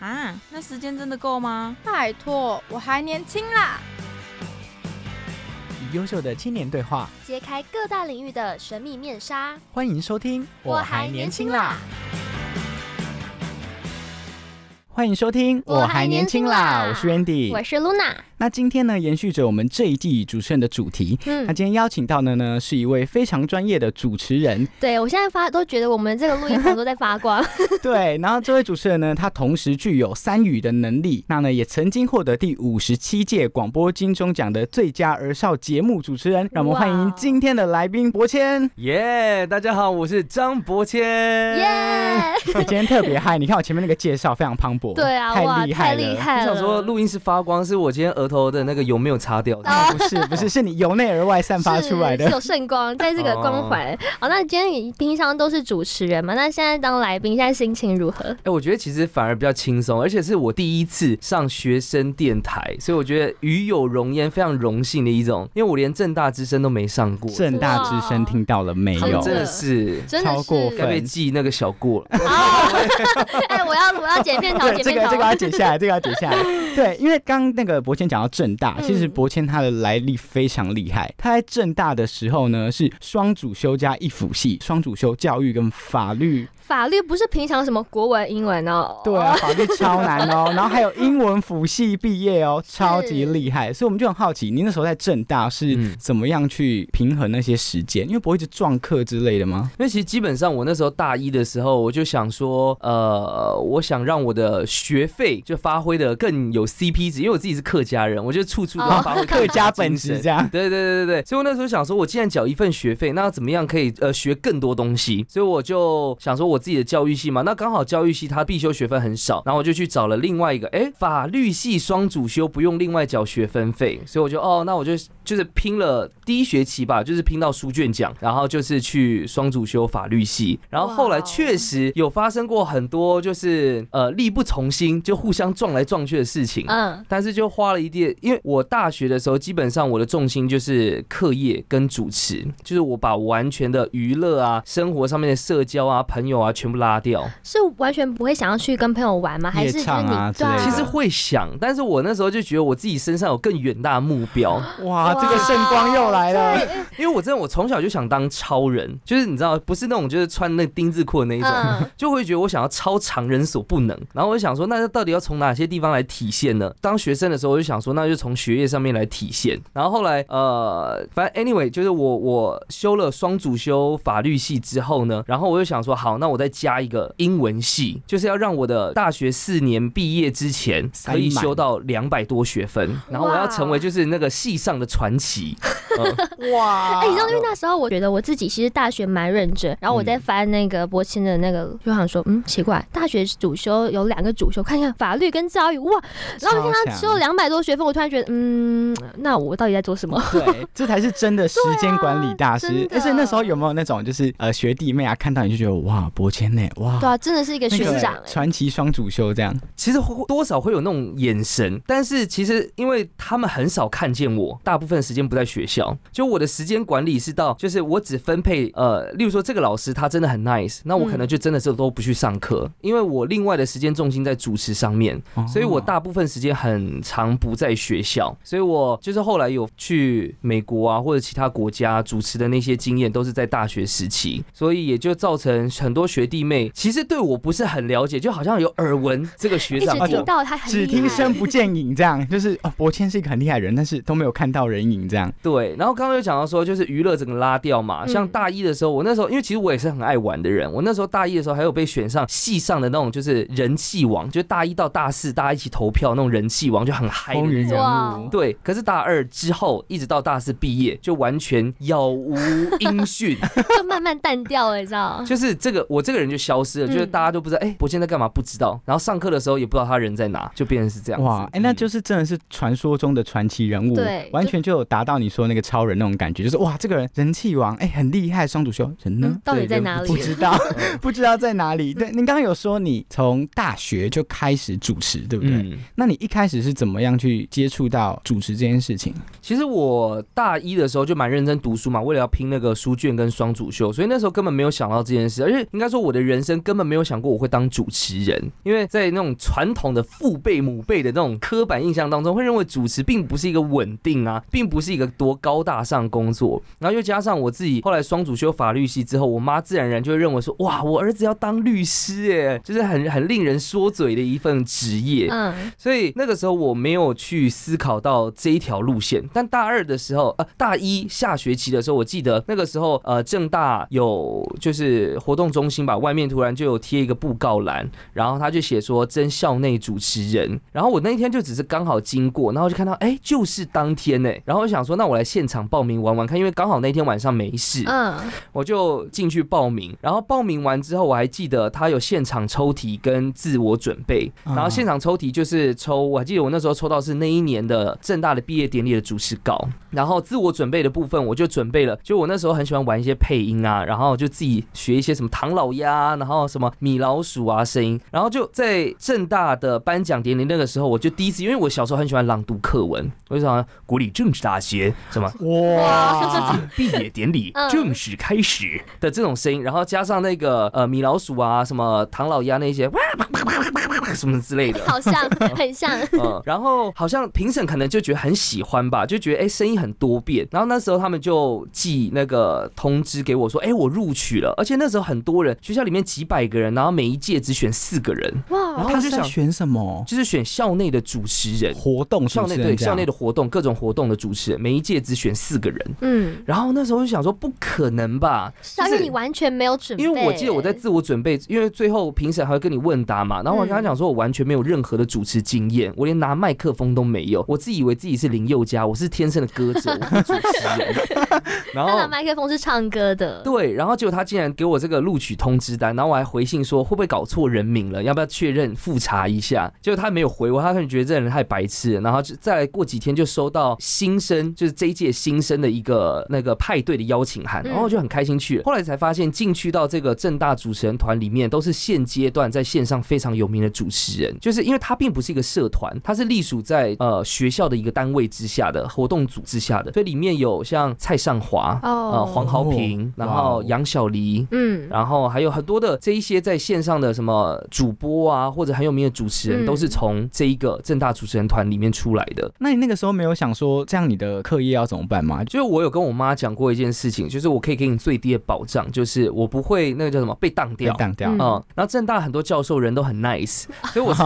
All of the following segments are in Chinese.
啊，那时间真的够吗？拜托，我还年轻啦。与优秀的青年对话，揭开各大领域的神秘面纱。欢迎收听。欢迎收听，我还年轻啦我是 Randy，我是 Luna。那今天呢，延续着我们这一季主持人的主题，嗯那嗯，今天邀请到的呢是一位非常专业的主持人，对我现在发都觉得我们这个录音棚都在发光。对，然后这位主持人呢，他同时具有三语的能力，那呢也曾经获得第五十七届广播金钟奖的最佳儿少节目主持人，让我们欢迎今天的来宾博谦。耶大家好，我是张博谦。耶！你今天特别嗨，你看我前面那个介绍非常磅礴，对啊，哇，太厉害太了。害了。我想说，录音室发光是我今天额头的那个油没有擦掉。啊 不是不是，是你由内而外散发出来的。是是有圣光，在这个光环。好，那今天你平常都是主持人嘛？那现在当来宾，现在心情如何？哎、我觉得其实反而比较轻松，而且是我第一次上学生电台，所以我觉得与有荣焉，非常荣幸的一种。因为我连正大之声都没上过，正大之声听到了没有？真的是真的是超过分被记那个小过了。好，哎，我要我要剪片头。这个这个要解下来，这个要解 下来。对，因为刚刚那个博谦讲到正大，嗯其实博谦他的来历非常厉害。他在正大的时候呢，是双主修加一辅系，双主修教育跟法律。法律不是平常什么国文、英文哦。对啊，法律超难哦。然后还有英文辅系毕业哦，超级厉害。所以我们就很好奇，你那时候在正大是嗯怎么样去平衡那些时间？因为不会一直撞课之类的吗？因为其实基本上我那时候大一的时候，我就想说，呃，我想让我的学费就发挥的更有 CP 值，因为我自己是客家人，我就处处都要发挥客家本质质 这样。对对对对对，所以我那时候想说，我既然缴一份学费，那要怎么样可以呃学更多东西？所以我就想说我自己的教育系嘛，那刚好教育系它必修学分很少，然后我就去找了另外一个，哎，法律系双主修不用另外缴学分费，所以我就哦，那我就就是拼了第一学期吧，就是拼到书卷奖，然后就是去双主修法律系，然后后来确实有发生过很多就是呃力不从心，就互相撞来撞去的事情，嗯，但是就花了一点，因为我大学的时候，基本上我的重心就是课业跟主持，就是我把完全的娱乐啊、生活上面的社交啊、朋友啊全部拉掉。是完全不会想要去跟朋友玩吗？还是你对其实会想，但是我那时候就觉得我自己身上有更远大的目标，哇，这个圣光又来了。因为我真的我从小就想当超人，就是你知道，不是那种就是穿那丁字裤的那一种，嗯，就会觉得我想要超常人所不能，然后我就想说，那到底要从哪些地方来体现呢？当学生的时候，我就想说，那就从学业上面来体现。然后后来，呃，反正 anyway，就是我我修了双主修法律系之后呢，然后我就想说，好，那我再加一个英文系，就是要让我的大学四年毕业之前可以修到两百多学分，然后我要成为就是那个系上的传奇。嗯 哇。哎、你知道，因为那时候我觉得我自己其实大学蛮认真，然后我在翻那个博清的那个，就想说，嗯，奇怪，大学主修有两个主修，看一看法律跟教育，哇，然后我看他修了两百多学分，我突然觉得，嗯，那我到底在做什么？对，这才是真的时间管理大师。对啊。真的。而且那时候有没有那种就是呃学弟妹啊，看到你就觉得哇，博谦呢，哇，对啊，真的是一个那个学长、哎传奇双主修这样。其实会多少会有那种眼神，但是其实因为他们很少看见我，大部分时间不在学校，就我的时间管理是到，就是我只分配呃，例如说这个老师他真的很 nice，那我可能就真的是都不去上课，因为我另外的时间重心在主持上面，所以我大部分时间很长不在学校，所以我就是后来有去美国啊或者其他国家主持的那些经验都是在大学时期，所以也就造成很多学弟妹其实对我不是很了解，就好像有耳闻这个学一直长过听到他很只听声不见影，这样就是哦，博谦是一个很厉害的人，但是都没有看到人影，这样对，然后刚刚有讲到说，就是娱乐整个拉掉嘛。嗯像大一的时候，我那时候因为其实我也是很爱玩的人，我那时候大一的时候还有被选上系上的那种就是人气王，就大一到大四大家一起投票那种人气王，就很嗨的风云人那种。哇物。对，可是大二之后一直到大四毕业，就完全杳无音讯。就慢慢淡掉了，你知道？就是这个，我我这个人就消失了，嗯就是大家都不知道，哎，博谦在干嘛，不知道。然后上课的时候也不知道他人在哪，就变成是这样子。哇，哎、那嗯就是真的是传说中的传奇人物，对完全就有达到你说那个超人那种感觉，就是哇，这个人人气王，哎、很厉害，双主修人呢？嗯到底在哪里不？知道，嗯不知道在哪里。对，您刚刚有说你从大学就开始主持，对不对？嗯，那你一开始是怎么样去接触到主持这件事情？其实我大一的时候就蛮认真读书嘛，为了要拼那个书卷跟双主修，所以那时候根本没有想到这件事，而且应该说我的人生根本没有想过我会当主持人，因为在那种传统的父辈母辈的那种刻板印象当中，会认为主持并不是一个稳定啊，并不是一个多高大上工作，然后又加上我自己后来双主修法律系之后，我妈自然而然就会认为说，哇，我儿子要当律师，哎，就是很很令人说嘴的一份职业，嗯，所以那个时候我没有去思考到这一条路线，但大二的时候，呃，大一下学期的时候，我记得那个时候，呃，正大有就是活动中心吧，外面突然就有贴一个布告栏，然后他就写说征校内主持人，然后我那一天就只是刚好经过，然后就看到，哎，就是当天呢，然后我想说，那我来现场报名玩玩看，因为刚好那天晚上没事，嗯，我就进去报名，然后报名完之后，我还记得他有现场抽题跟自我准备，啊。然后现场抽题就是抽，我还记得我那时候抽到是那一年的正大的毕业典礼的主持稿，然后自我准备的部分我就准备了，就我那时候很喜欢玩一些配音啊，然后就自己学一些什么唐老鸭，然后什么米老鼠啊声音，然后就在正大的颁奖典礼那个时候，我就第一次，因为我小时候很喜欢朗读课文，我就想国立政治大学什么。哇，毕业典礼嗯。正式开始的这种声音，然后加上那个呃米老鼠啊，什么唐老鸭那些哇什么之类的。好像很像，嗯，然后好像评审可能就觉得很喜欢吧，就觉得哎声音很多变。然后那时候他们就寄那个通知给我说，哎我录取了，而且那时候很多人，学校里面几百个人，然后每一届只选四个人，哇然哇，后他就想选什么就是选校内的主持人，活动校？内对校内的活动各种活动的主持人，每一届只选四个人。嗯，然后那时候就想说，不可能吧？小雨你完全没有准备，因为我记得我在自我准备，因为最后评审还会跟你问答嘛，然后我跟他讲说，我完全没有任何的主持经验，我连拿麦克风都没有，我自以为自己是林宥嘉，我是天生的歌者，我不是主持人。然后麦克风是唱歌的，对，然后结果他竟然给我这个录取通知单，然后我还回信说会不会搞错人名了，要不要确认复查一下？结果他没有回我，他可能觉得这个人太白痴了，然后就再来过几天就收到新生，就是这一届新生的一个那个派对的邀请函，嗯然后我就很开心去了。后来才发现进去到这个正大主持人团里面，都是现阶段在线上非常有名的主持人，就是因为他并不是一个社团，他是隶属在呃学校的一个单位之下的活动组之下的，所以里面有像蔡尚华、呃哦，黄豪平，然后杨小黎。嗯，然后还有很多的这一些在线上的什么主播啊，或者很有名的主持人，嗯都是从这一个正大主持人团里面出来的。那你那个时候没有想说，这样你的课业要怎么办吗？就是我有跟我妈讲过一件事情，就是我可以给你最低的保障，就是我不会那个叫什么被当掉。被当掉。嗯嗯，然后正大很多教授人都很 nice，所以我是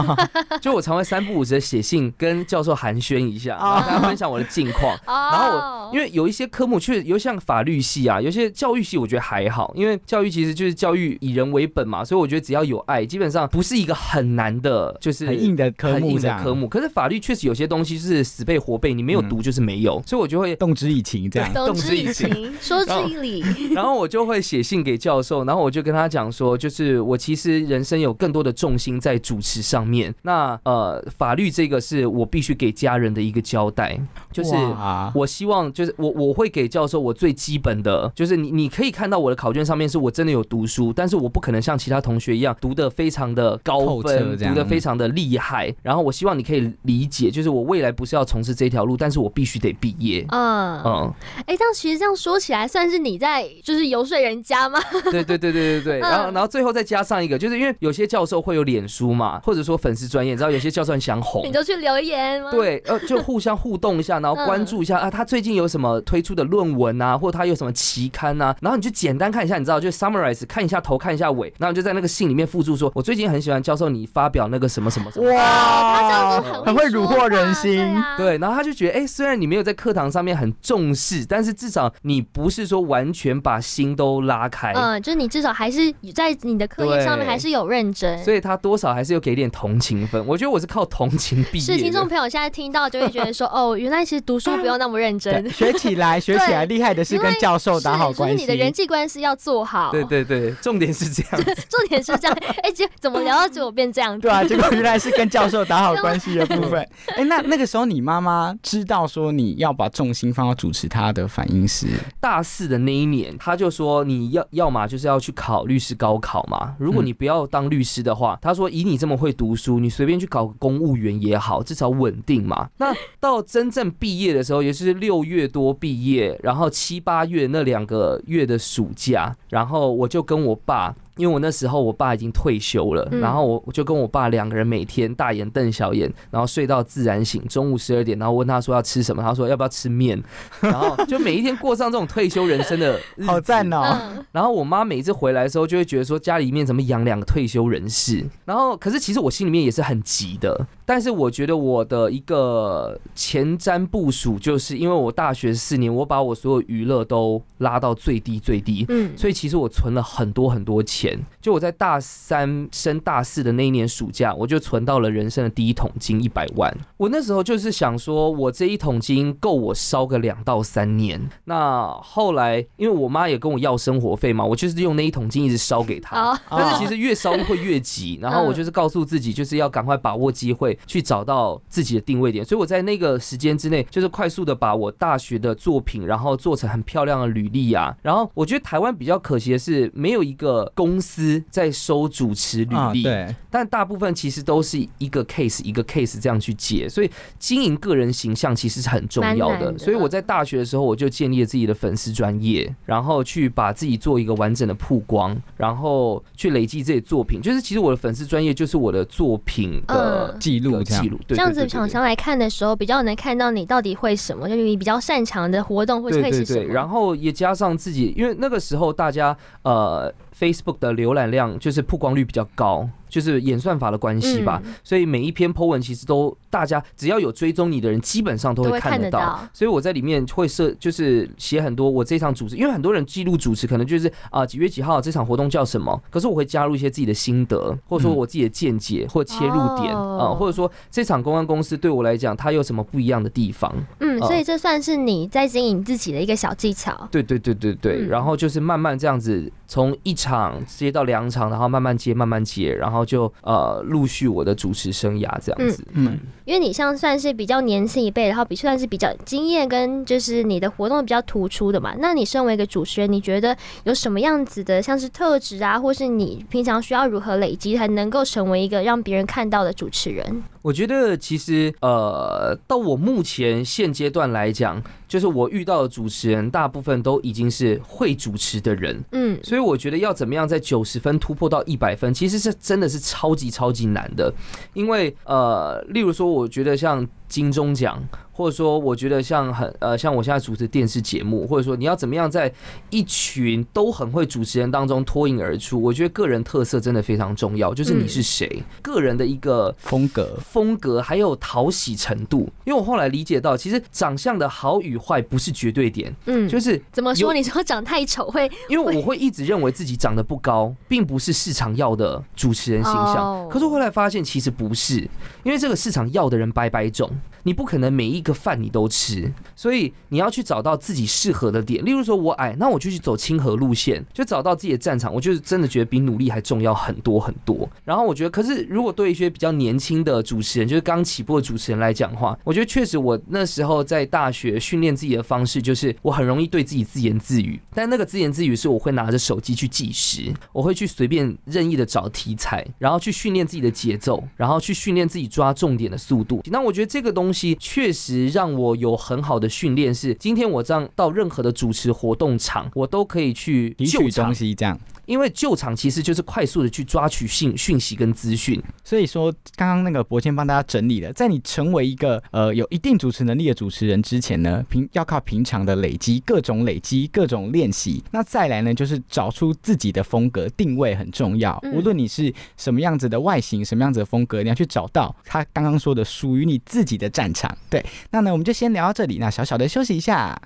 就我常会三不五时的写信跟教授寒暄一下，然后跟他分享我的近况。然然后我因为有一些科目确实尤其像法律系啊，有些教育系我觉得还好，因为教育其实就是教育以人为本嘛，所以我觉得只要有爱，基本上不是一个很难的，就是很硬的科目很硬目，的科目。可是法律确实有些东西是死背活背，你没有读就是没有，所以我就会。动之以情这样。动动之以之以情，说之以理，然后我就会写信给教授，然后我就跟他讲说，就是我其实人生有更多的重心在主持上面。那呃，法律这个是我必须给家人的一个交代，就是哇我希望就是我我会给教授我最基本的，就是你你可以看到我的考卷上面是我真的有读书，但是我不可能像其他同学一样读的非常的高分，读的非常的厉害。然后我希望你可以理解，就是我未来不是要从事这条路，但是我必须得毕业。嗯，嗯，哎，这样其实这样说起来，算是你在就是游说人家吗？对对对对对对，然后嗯然后最后再加上一个，就是因为有些教授会有脸书嘛，或者说粉丝专业，你知道有些教授很想哄你。就去留言吗？，对，呃，就互相互动一下，然后关注一下、啊，他最近有什么推出的论文啊，或者他有什么期刊啊，然后你就简单看一下，你知道，就 summarize 看一下头，看一下尾，然后就在那个信里面附注说，我最近很喜欢教授你发表那个什么什么什么。他这样哇就，很很会虏获人心对，然后他就觉得，哎、虽然你没有在课堂上面很重视，但是至少你不是说完全把心都拉开，嗯，就是你至少还是在你的课业上面还是有认真，所以他多少还是有给点同情分。我觉得我是靠同情毕业是听众。朋友现在听到就会觉得说，哦，原来其实读书不用那么认真，，学起来，学起来，厉害的是跟教授打好关系。是你的人际关系要做好。对对对，重点是这样。重点是这样。哎，结怎么聊到最后变这样？对啊，结果原来是跟教授打好关系的部分。哎、那那个时候你妈妈知道说你要把重心放到主持，她的反应是，大四的那一年，她就说你要要么就是要去考律师高考嘛。如果你不要当律师的话，她说以你这么会读书，你随便去考个公务员也好，至少稳定嘛。那到真正毕业的时候，也是六月多毕业，然后七八月那两个月的暑假，然后我就跟我爸。因为我那时候我爸已经退休了，嗯然后我我就跟我爸两个人每天大眼瞪小眼，然后睡到自然醒，中午十二点，然后问他说要吃什么，他说要不要吃面，然后就每一天过上这种退休人生的日子好赞哦、嗯，然后我妈每次回来的时候，就会觉得说家里面怎么养两个退休人士。然后，可是其实我心里面也是很急的。但是我觉得我的一个前瞻部署，就是因为我大学四年，我把我所有娱乐都拉到最低最低。嗯，所以其实我存了很多很多钱，就我在大三升大四的那一年暑假，我就存到了人生的第一桶金一百万。我那时候就是想说，我这一桶金够我烧个两到三年。那后来因为我妈也跟我要生活费嘛，我就是用那一桶金一直烧给她。好，但是其实越烧会越急，然后我就是告诉自己，就是要赶快把握机会，去找到自己的定位点。所以我在那个时间之内，就是快速的把我大学的作品，然后做成很漂亮的履历啊。然后我觉得台湾比较可惜的是，没有一个公司在收主持履啊，历，对，但大部分其实都是一个 case 一个 case 这样去解，所以经营个人形象其实是很重要的。的所以我在大学的时候，我就建立了自己的粉丝专业，然后去把自己做一个完整的曝光，然后去累积自己作品。就是其实我的粉丝专业就是我的作品的嗯记录这样的记。录，对这样子厂商来看的时候，比较能看到你到底会什么，就是你比较擅长的活动会对对对，会是什么。然后也加上自己，因为那个时候大家呃 Facebook 的浏览量就是曝光率比较高，就是演算法的关系吧，嗯所以每一篇 po 文其实都大家只要有追踪你的人，基本上都会看看得到。得到。所以我在里面会设，就是写很多我这场主持，因为很多人记录主持可能就是啊、几月几号这场活动叫什么，可是我会加入一些自己的心得，或者说嗯我自己的见解或切入点啊、哦。或者说这场公关公司对我来讲它有什么不一样的地方。嗯，哦所以这算是你在经营自己的一个小技巧。对对对对对，嗯。然后就是慢慢这样子，从一场接到两场，然后慢慢接，慢慢接，然后就呃陆续我的主持生涯这样子。嗯，因为你像算是比较年轻一辈，然后比算是比较经验跟就是你的活动比较突出的嘛。那你身为一个主持人，你觉得有什么样子的像是特质啊，或是你平常需要如何累积，才能够成为一个让别人看到的主持人？我觉得其实呃，到我目前现阶段来讲，就是我遇到的主持人大部分都已经是会主持的人，嗯，所以我觉得要怎么样在九十分突破到一百分，其实是真的是超级超级难的。因为呃，例如说，我觉得像金钟奖，或者说我觉得像很呃，像我现在主持电视节目，或者说你要怎么样在一群都很会主持人当中脱颖而出，我觉得个人特色真的非常重要，就是你是谁，个人的一个风格，风格还有讨喜程度。因为我后来理解到，其实长相的好与坏不是绝对点，嗯，就是怎么说？你说长太丑会因为我会一直认为自己长得不高，并不是市场要的主持人形象。哦可是后来发现其实不是，因为这个市场要的人百百种，你不可能每一个饭你都吃，所以你要去找到自己适合的点。例如说我矮，那我就去走亲和路线，就找到自己的战场。我就是真的觉得比努力还重要很多很多。然后我觉得，可是如果对一些比较年轻的主持人，就是刚起步的主持人来讲的话，我觉得确实我那时候在大学训练自己的方式，就是我很容易对自己自言自语，但那个自言自语是我会拿着手机去计时，我会去随便任意的找题材，然后去训练自己的节奏，然后去训练自己抓重点的速度。那我觉得这个东西确实让我有很好的训练，是今天我这样到任何的主持活动场，我都可以去提取东，西这样。因为救场其实就是快速的去抓取讯讯息跟资讯。所以说，刚刚那个博谦帮大家整理了，在你成为一个呃有一定主持能力的主持人之前呢，平要靠平常的累积，各种累积，各种练习。那再来呢，就是找出自己的风格定位很重要。嗯无论你是什么样子的外形，什么样子的风格，你要去找到他刚刚说的属于你自己的战场。对，那呢，我们就先聊到这里，那小小的休息一下。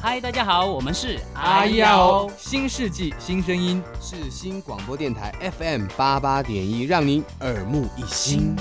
嗨，大家好，我们是阿耀，新世纪新声音，是新广播电台 FM 八八点一，让您耳目一新。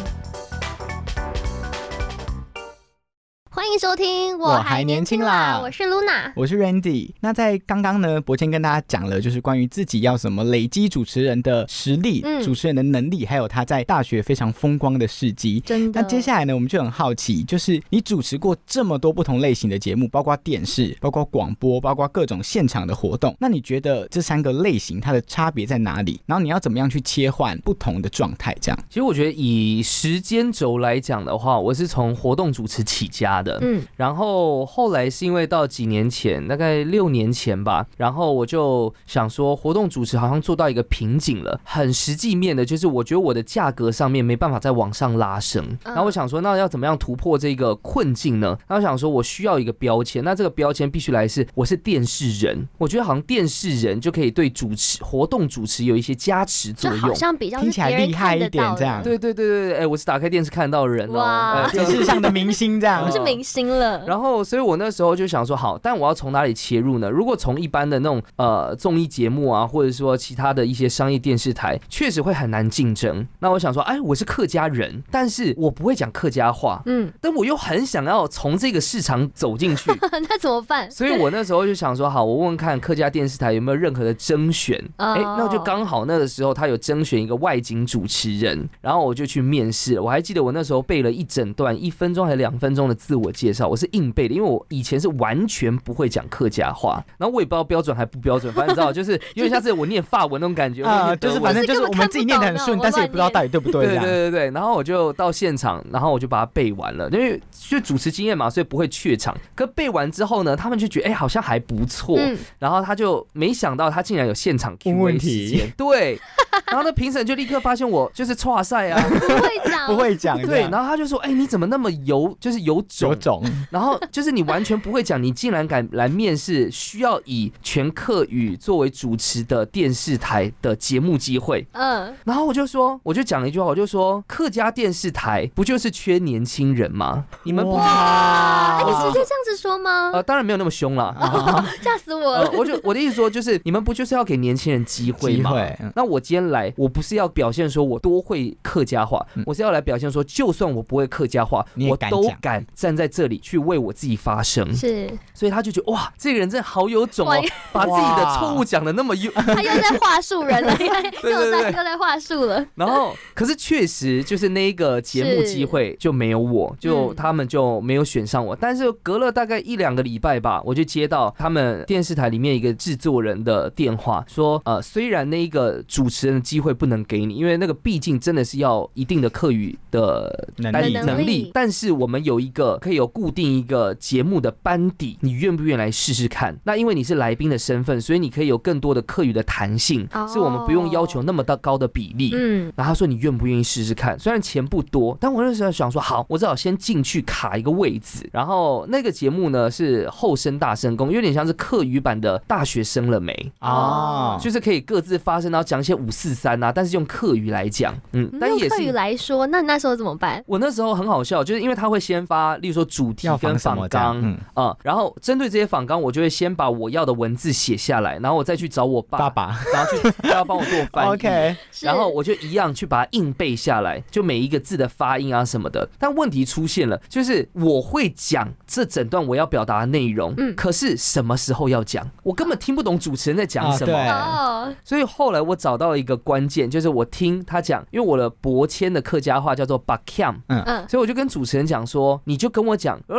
欢迎收听，我还年轻啦我是 Luna。我是 Randy。那在刚刚呢，博谦跟大家讲了，就是关于自己要怎么累积主持人的实力、嗯主持人的能力，还有他在大学非常风光的事迹。真的。那接下来呢，我们就很好奇，就是你主持过这么多不同类型的节目，包括电视、包括广播、包括各种现场的活动，那你觉得这三个类型它的差别在哪里？然后你要怎么样去切换不同的状态？这样其实我觉得以时间轴来讲的话，我是从活动主持起家的，嗯，然后后来是因为到几年前，大概六年前吧，然后我就想说，活动主持好像做到一个瓶颈了。很实际面的，就是我觉得我的价格上面没办法再往上拉升。然后我想说，那要怎么样突破这个困境呢？然后想说我需要一个标签，那这个标签必须来是我是电视人。我觉得好像电视人就可以对主持活动主持有一些加持作用就好。像比较听起来厉害一点这样对对对对对，哎，我是打开电视看到人哦，电视上的明星这样 我。是明星了。然后，所以我那时候就想说，好，但我要从哪里切入呢？如果从一般的那种呃综艺节目啊，或者说其他的一些商业电视台，确实会很难竞争。那我想说，哎，我是客家人，但是我不会讲客家话，嗯，但我又很想要从这个市场走进去。那怎么办？所以我那时候就想说，好，我问问看客家电视台有没有任何的甄选。哦哎、那就刚好那个时候他有甄选一个外景主持人，然后我就去面试了。我还记得我那时候背了一整段一分钟还两分钟的自我介绍，我是硬背的，因为我以前是完全不会讲客家话，然后我也不知道标准还不标准，反正你知道，就是 因为像是我念法文那种感觉，就是反正就是我们自己念的很顺，但是也不知道到底对不对对。对对对，然后我就到现场，然后我就把它背完了，因为就主持经验嘛，所以不会怯场。可背完之后呢，他们就觉得哎、好像还不错，嗯，然后他就没想到他竟然有现场 Q 问时间，对，然后那评审就立刻发现我就是错赛啊，不会讲，不会讲对，然后他就说，哎、你怎么那么有就是有种有，种然后就是你完全不会讲，你竟然敢来面试需要以全客语作为主持的电视台的节目机会，嗯，然后我就说，我就讲了一句话，我就说，客家电视台不就是缺年轻人吗？你们不就啊，你哇直接这样子说吗？呃，当然没有那么凶了。吓死我呃，了！我就我的意思说，就是你们不就是要给年轻人机会吗？机会嗯那我今天来，我不是要表现说我多会客家话，嗯我是要来表现说，就算我不会客家话我都敢站在这里去为我自己发声。是所以他就觉得哇，这个人真的好有种哦，把自己的错误讲的那么优。他又在话术人了，又在对又在话术了。然后，可是确实就是那一个节目机会就没有我，就嗯他们就没有选上我。但是隔了大概一两个礼拜吧，我就接到他们电视台里面一个制作人的电话，说呃，虽然那一个主持人的机会不能给你，因为那个毕竟真的是要一定的课语的能力能力但是我们有一个可以有固定一个节目的班底，你愿不愿意来试试看？那因为你是来宾的身份，所以你可以有更多的课余的弹性，哦是我们不用要求那么的高的比例。嗯，然后他说你愿不愿意试试看？虽然钱不多，但我那时候想说好，我只好先进去卡一个位置。然后那个节目呢是后生大声公，有点像是课余版的大学生了没？哦，就是可以各自发声，然后讲一些五四三啊，但是用课余来讲，嗯，但也用客语是。来说，那你那时候怎么办？我那时候很好笑，就是因为他会先发，例如说主题跟访纲，嗯。啊、然后针对这些访纲，我就会先把我要的文字写下来，然后我再去找我爸，爸爸。然后去他要帮我做翻译。OK，然后我就一样去把它硬背下来，就每一个字的发音啊什么的。但问题出现了，就是我会讲这整段我要表达的内容，嗯。可是什么时候要讲，我根本听不懂主持人在讲什么。啊对哦，所以后来我找到了一个关键，就是我听他讲，因为我的博谦的客家话叫做 b a k a m 嗯。嗯，所以我就跟主持人讲说，你就跟我讲 b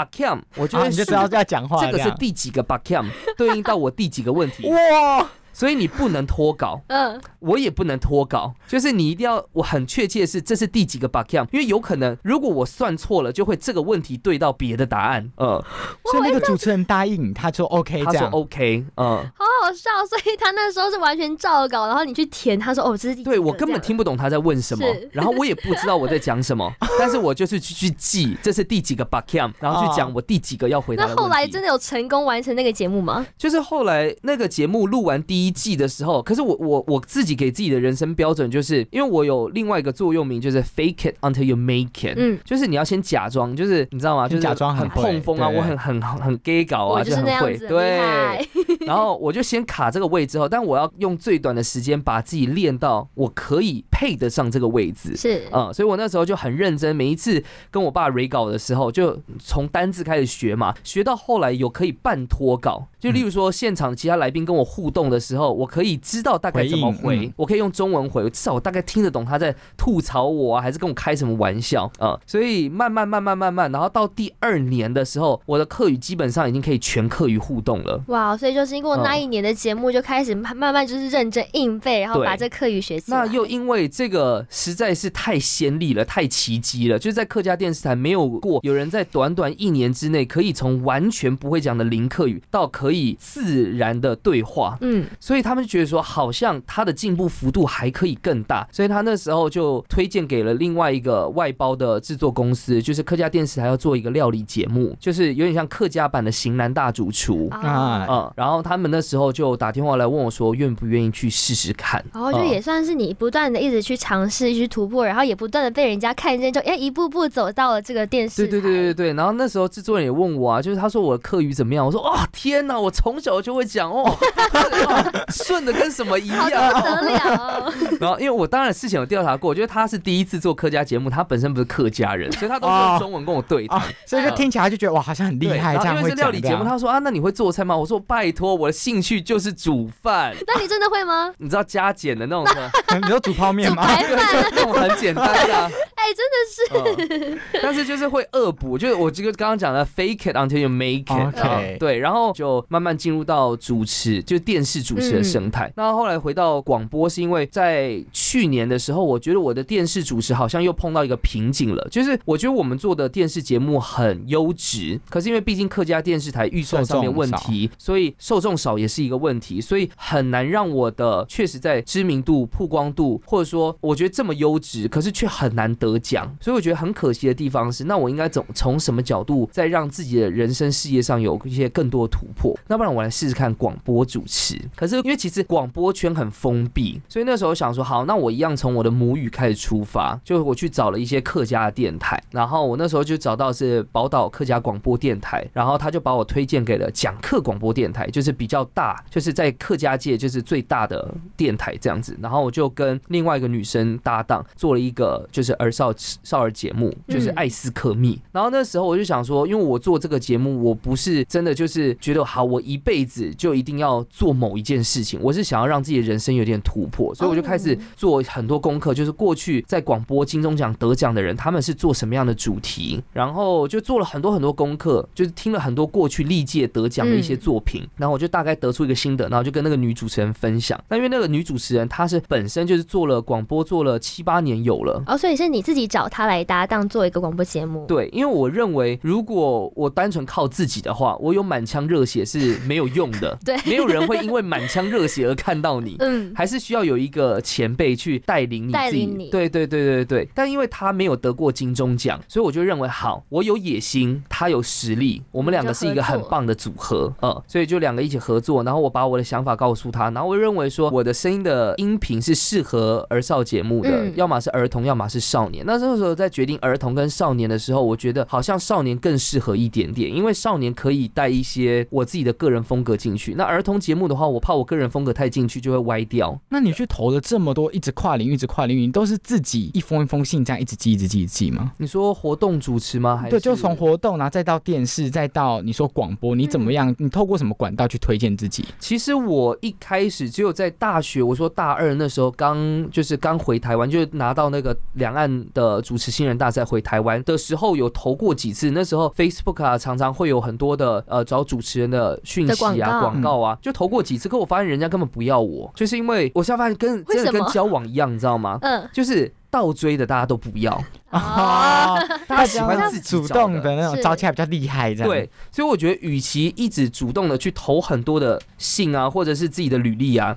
a k a m 我就啊，会你就知道要讲话这个是第几个 a m 对应到我第几个问题，哇，所以你不能脱稿。嗯，我也不能脱稿，就是你一定要我很确切是这是第几个 b u c k 因为有可能如果我算错了，就会这个问题对到别的答案。嗯，所以那个主持人答应，他说 OK 他说，OK，嗯、好好笑。所以他那时候是完全照稿，然后你去填，他说哦，这是第对我根本听不懂他在问什么，然后我也不知道我在讲什么，但是我就是去去记这是第几个 b u c k 然后去讲我第几个要回答那。后来真的有成功完成那个节目吗？就是后来那个节目录完第第一季的时候，可是我我我自己给自己的人生标准就是，因为我有另外一个座右铭，就是 fake it until you make it，嗯，就是你要先假装，就是你知道吗？就是假装很很会碰风啊，我很很很 gay 搞啊，就是很会，那样子，对。然后我就先卡这个位之后，但我要用最短的时间把自己练到我可以配得上这个位置。是，嗯，所以我那时候就很认真，每一次跟我爸 re 稿的时候，就从单字开始学嘛，学到后来有可以半脱稿，就例如说现场其他来宾跟我互动的时候，我可以知道大概怎么回，我可以用中文回，至少我大概听得懂他在吐槽我啊，还是跟我开什么玩笑啊、嗯所以慢慢慢慢慢慢，然后到第二年的时候，我的课语基本上已经可以全课语互动了。哇，所以就是经过那一年的节目，就开始慢慢慢就是认真硬背，然后把这课语学起来。那又因为这个实在是太先例了，太奇迹了，就是在客家电视台没有过有人在短短一年之内可以从完全不会讲的零课语到可以自然的对话，嗯，所以他们就觉得说好像他的进步幅度还可以更大，所以他那时候就推荐给了另外一个外包的制作公司，就是客家电视台要做一个料理节目，就是有点像客家版的《型男大主厨》。啊，啊，嗯，然后他们那时候就打电话来问我说，愿不愿意去试试看？然后就嗯。也算是你不断的一直去尝试、去突破，然后也不断的被人家看见，就哎一步步走到了这个电视对对对对对，然后那时候制作人也问我啊，就是他说我的课余怎么样？我说哦天哪，我从小就会讲哦，哦 顺的跟什么一样。不得了哦，然后因为我当然事前有调查过，我觉得他是第一次做客家节目，他本身不是客家人，所以他都是用中文跟我对所以就听起来就觉得哇，好像很厉对，害，然后因为是料理节目，他说啊，那你会做菜吗？我说拜托，我的兴趣就是煮饭，那你真的会吗？你知道加减的那种 你说煮泡面吗？白对，就那种很简单的啊。哎，真的是，嗯，但是就是会恶补，就是我这个刚刚讲的 fake it until you make it，、对，然后就慢慢进入到主持，就是电视主持的生态。那后来回到广播，是因为在去年的时候，我觉得我的电视主持好像又碰到一个瓶颈了，就是我觉得我们做的电视节目很优质，可是因为毕竟客家电视台预算上面问题，所以受众少也是一个问题，所以很难让我的确实在知名度、曝光度，或者说我觉得这么优质，可是却很难得奖，所以我觉得很可惜的地方是，那我应该怎从什么角度再让自己的人生事业上有一些更多突破？那不然我来试试看广播主持。可是因为其实广播圈很封闭，所以那时候想说，好，那我一样从我的母语开始出发，就我去找了一些客家的电台，然后我那时候就找到是宝岛客家广播电台，然后他就把我推荐给了讲课广播电台，就是比较大，就是在客家界就是最大的电台这样子。然后我就跟另外一个女生搭档做了一个就是儿少少儿节目，就是嗯艾斯克密。然后那时候我就想说，因为我做这个节目，我不是真的就是觉得好，我一辈子就一定要做某一件事情，我是想要让自己的人生有点突破，所以我就开始做很多功课，就是过去在广播金钟奖得奖的人，他们是做什么样的主题，然后就做了很多很多功课，就是听了很多过去历届得奖的一些作品，然后我就大概得出一个心得，然后就跟那个女主持人分享。那因为那个女主持人她是本身就是做了广播做了七八年有了，哦，所以是你自己找她来搭档做一个广播节目，，对，因为我认为，如果我单纯靠自己的话，我有满腔热血是没有用的 对没有人会因为满腔热血而看到你。嗯，还是需要有一个前辈去带领你自己，带领你对对对对对。但因为他没有得过金钟奖，所以我就认为好，我有野心，他有实力，我们两个是一个很棒的组合，嗯，所以就两个一起合作。然后我把我的想法告诉他，然后我认为说我的声音的音频是适合儿少节目的，嗯要么是儿童，要么是少年。那这个时候在决定儿童跟少年的时候，我觉得好像少年更适合一点点，因为少年可以带一些我自己的个人风格进去。那儿童节目的话，我怕我个人风格太进去就会歪掉。那你去投了这么多，一直跨领域，一直跨领域，你都是自己一封一封信这样一直寄，一直寄，一直寄吗？你说活动主持吗？还是对，就从活动，然后再到电视，再到你说广播，你怎么样？你透过什么管道去推荐自己？其实我一开始只有在大学，我说大二那时候刚就是刚回台湾，就拿到那个两岸的主持新人大赛回台湾的时候，有投过几次。那时候 Facebook 啊，常常会有很多的呃找主持人的讯息啊、广告。告啊，就投过几次。可我发现人家根本不要我，就是因为我现在发现跟真的跟交往一样，你知道吗？嗯，就是倒追的大家都不要，啊，大家喜欢自己主动的那种是招起来比较厉害，这样。对，所以我觉得，与其一直主动的去投很多的信啊，或者是自己的履历啊，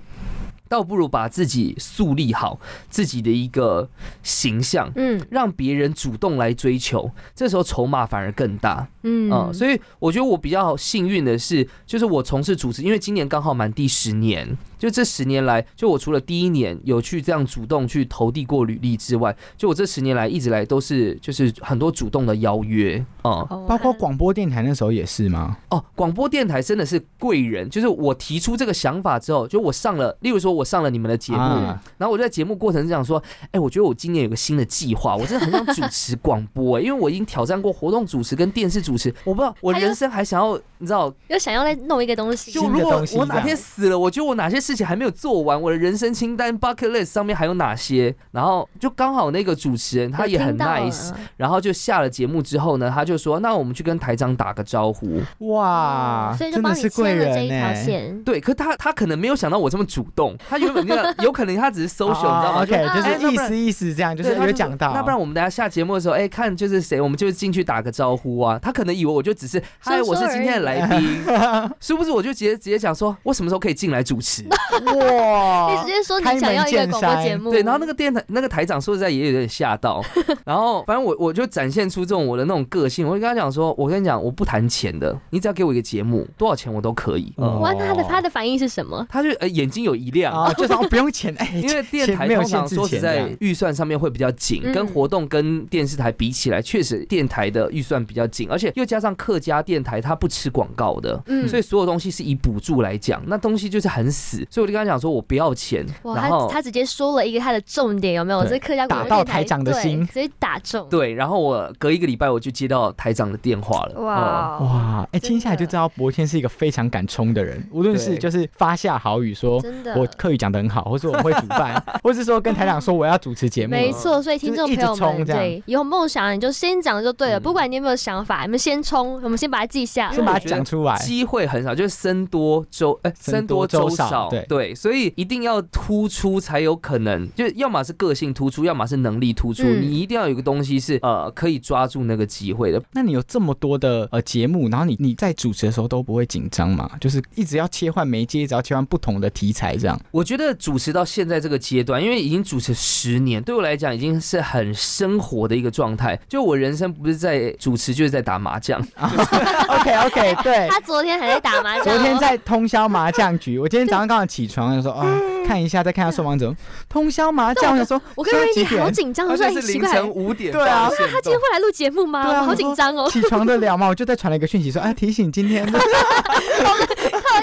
倒不如把自己树立好自己的一个形象。嗯让别人主动来追求，这时候筹码反而更大。嗯嗯，所以我觉得我比较幸运的是，就是我从事主持，因为今年刚好满第十年，就这十年来，就我除了第一年有去这样主动去投递过履历之外，就我这十年来一直来都是就是很多主动的邀约哦、哦包括广播电台那时候也是吗？哦，广播电台真的是贵人，就是我提出这个想法之后，就我上了，例如说我上了你们的节目，啊然后我就在节目过程中讲说，哎、我觉得我今年有个新的计划，我真的很想主持广播、哎，因为我已经挑战过活动主持跟电视主持，我不知道我人生还想要，你知道，又想要再弄一个东西，就如果我哪天死了，我觉得我哪些事情还没有做完，我的人生清单 bucket list 上面还有哪些，然后就刚好那个主持人他也很 nice，然后就下了节目之后呢，他就说，那我们去跟台长打个招呼。哇，所以就帮你真的是贵牵了这人一条呢。线。对，可他他可能没有想到我这么主动，他原本那个 有可能他只是 social，、你知道吗？哦 OK，哎就是意思意思这样，就是有讲到。那不然我们等下下节目的时候，哎、看就是谁，我们就进去打个招呼啊。他可能以为我就只是嗨，我是今天的来宾，殊不知我就直接直接讲说，我什么时候可以进来主持？哇 你直接说你想要一个广播节目，对，然后那个电台那个台长说实在也有点吓到，然后反正我我就展现出这种我的那种个性，我就跟他讲说，我跟你讲，我不谈钱的，你只要给我一个节目，多少钱我都可以。嗯哇，那他的他的反应是什么？他就呃眼睛有一亮，啊，就是哦 不用钱哎，因为电台通常说实在预算上面会比较紧，嗯。跟活动跟电视台比起来，确实电台的预算比较紧，而且又加上客家电台它不吃广告的，嗯。所以所有东西是以补助来讲，那东西就是很死，所以我就跟他讲说我不要钱，哇，然后他他直接说了一个他的重点，有没有？对这客家广播电台打到台长的心。直接打中。对，然后我隔一个礼拜我就接到台长的电话了，嗯哇哇，哎，真听下来就知道博谦是一个非常敢冲的人，无论是就是发下好语说真的，我客语讲得很好，或是我会煮饭，或是说跟台长说我要主持节目，没错，所以听众朋友们，这样。对，有梦想你就先讲就对了，嗯。不管你有没有想法，你们先冲，我们先把它记下。先把它讲出来。机会很少，就是僧多粥，哎、僧僧多粥多粥少少，对所以一定要突出才有可能，就要么是个性突出，要么是能力突出，嗯你一定要有个东西是呃可以抓住那个机会的。那你有这么多的呃节目，然后你你在主持的时候都不会紧张吗？就是一直要切换媒介，一直要切换不同的题材这样。我觉得主持到现在这个阶段，因为已经主持十年，对我来讲已经是很生活的一个状态。就我人生不是在主持，就是在打麻将。OK OK，对。他昨天还在打麻将哦，昨天在通宵麻将局，我今天早上刚好起床，就说啊，看一下，再看一下受访者，通宵麻将，我想说，我跟现在 Randy 几点？好紧张，我而说且是凌哎奇怪，晨五点对啊他今天会来录节目吗？好紧张哦，起床得了吗？我就再传了一个讯息说，哎，提醒今天特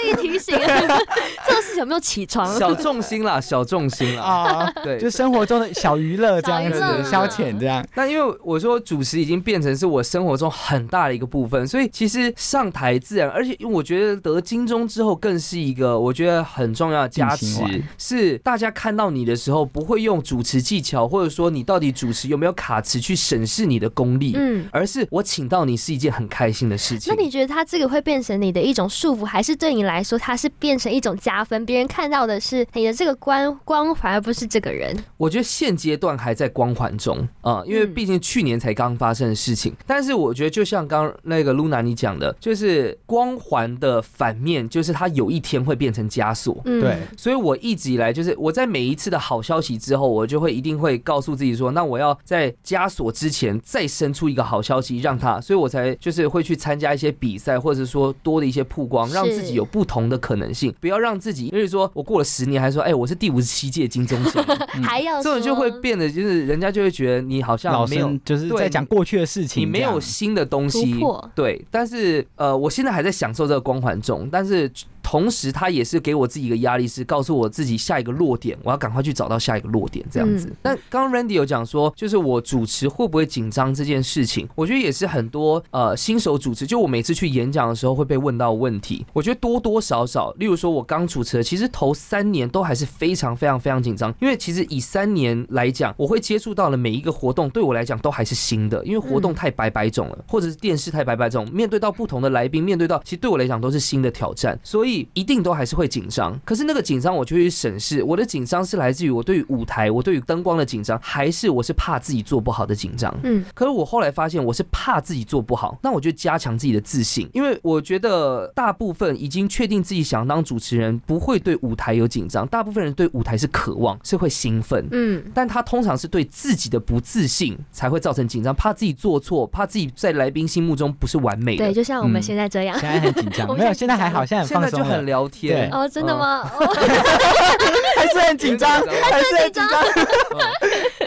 意提醒，这个是有没有起床？小重心啦，小重心啦。啊，对，就生活中的小娱乐这样子消遣这样。那因为我说主持已经变成是我生活中很大的一个部分，所以其实上台自然，而且因为我觉得得金钟之后更是一个我觉得很重要的加持是大家看到你的时候不会用主持技巧，或者说你到底主持有没有卡词去审视你的功力，嗯。而是我请到你是一件很开心的事情。那你觉得他这个会变成你的一种束缚，还是对你来说，他是变成一种加分？别人看到的是你的这个光光环，而不是这个人。我觉得现阶段还在光环中啊、因为嗯毕竟去年才刚发生的事情。但是我觉得就像刚刚那个 Luna 你讲的，就是光环的反面，就是它有一天会变成枷锁。嗯，对，所以我一直以来就是我在每一次的好消息之后，我就会一定会告诉自己说，那我要在枷锁之前再生出一个好消息，让他，所以我才就是会去参加一些比赛，或者说多的一些曝光，让自己有不同的可能性，不要让自己，因为说我过了十年还说，哎，我是第五十七届金钟奖，还要这种就会变得就是人家就会觉得你好像老没有就是在讲过去的事情，你没有新的东西，对，但是呃，我现在还在享受这个光环中，但是同时他也是给我自己一个压力，是告诉我自己下一个落点，我要赶快去找到下一个落点，这样子。嗯但刚刚 Randy 有讲说，就是我主持会不会紧张这件事情，我觉得也是很多呃新手主持，就我每次去演讲的时候会被问到问题，我觉得多多少少，例如说我刚主持的，其实头三年都还是非常非常非常紧张，因为其实以三年来讲，我会接触到的每一个活动，对我来讲都还是新的，因为活动嗯太百百种了，或者是电视太百百种，面对到不同的来宾，面对到其实对我来讲都是新的挑战，所以一定都还是会紧张。可是那个紧张，我就会去审视，我的紧张是来自于我对于舞台、我对于灯光的紧张，还是我是怕自己做不好的紧张？嗯，可是我后来发现，我是怕自己做不好，那我就加强自己的自信，因为我觉得大部分已经确定自己想当主持人，不会对舞台有紧张，大部分人对舞台是渴望，是会兴奋。嗯，但他通常是对自己的不自信才会造成紧张，怕自己做错，怕自己在来宾心目中不是完美的。对，就像我们嗯现在这样现，在很紧张 没有，现在还好，现在很放现在就就很聊天。哦，真的嗯？吗？哦 还是很 紧张，还是很紧张。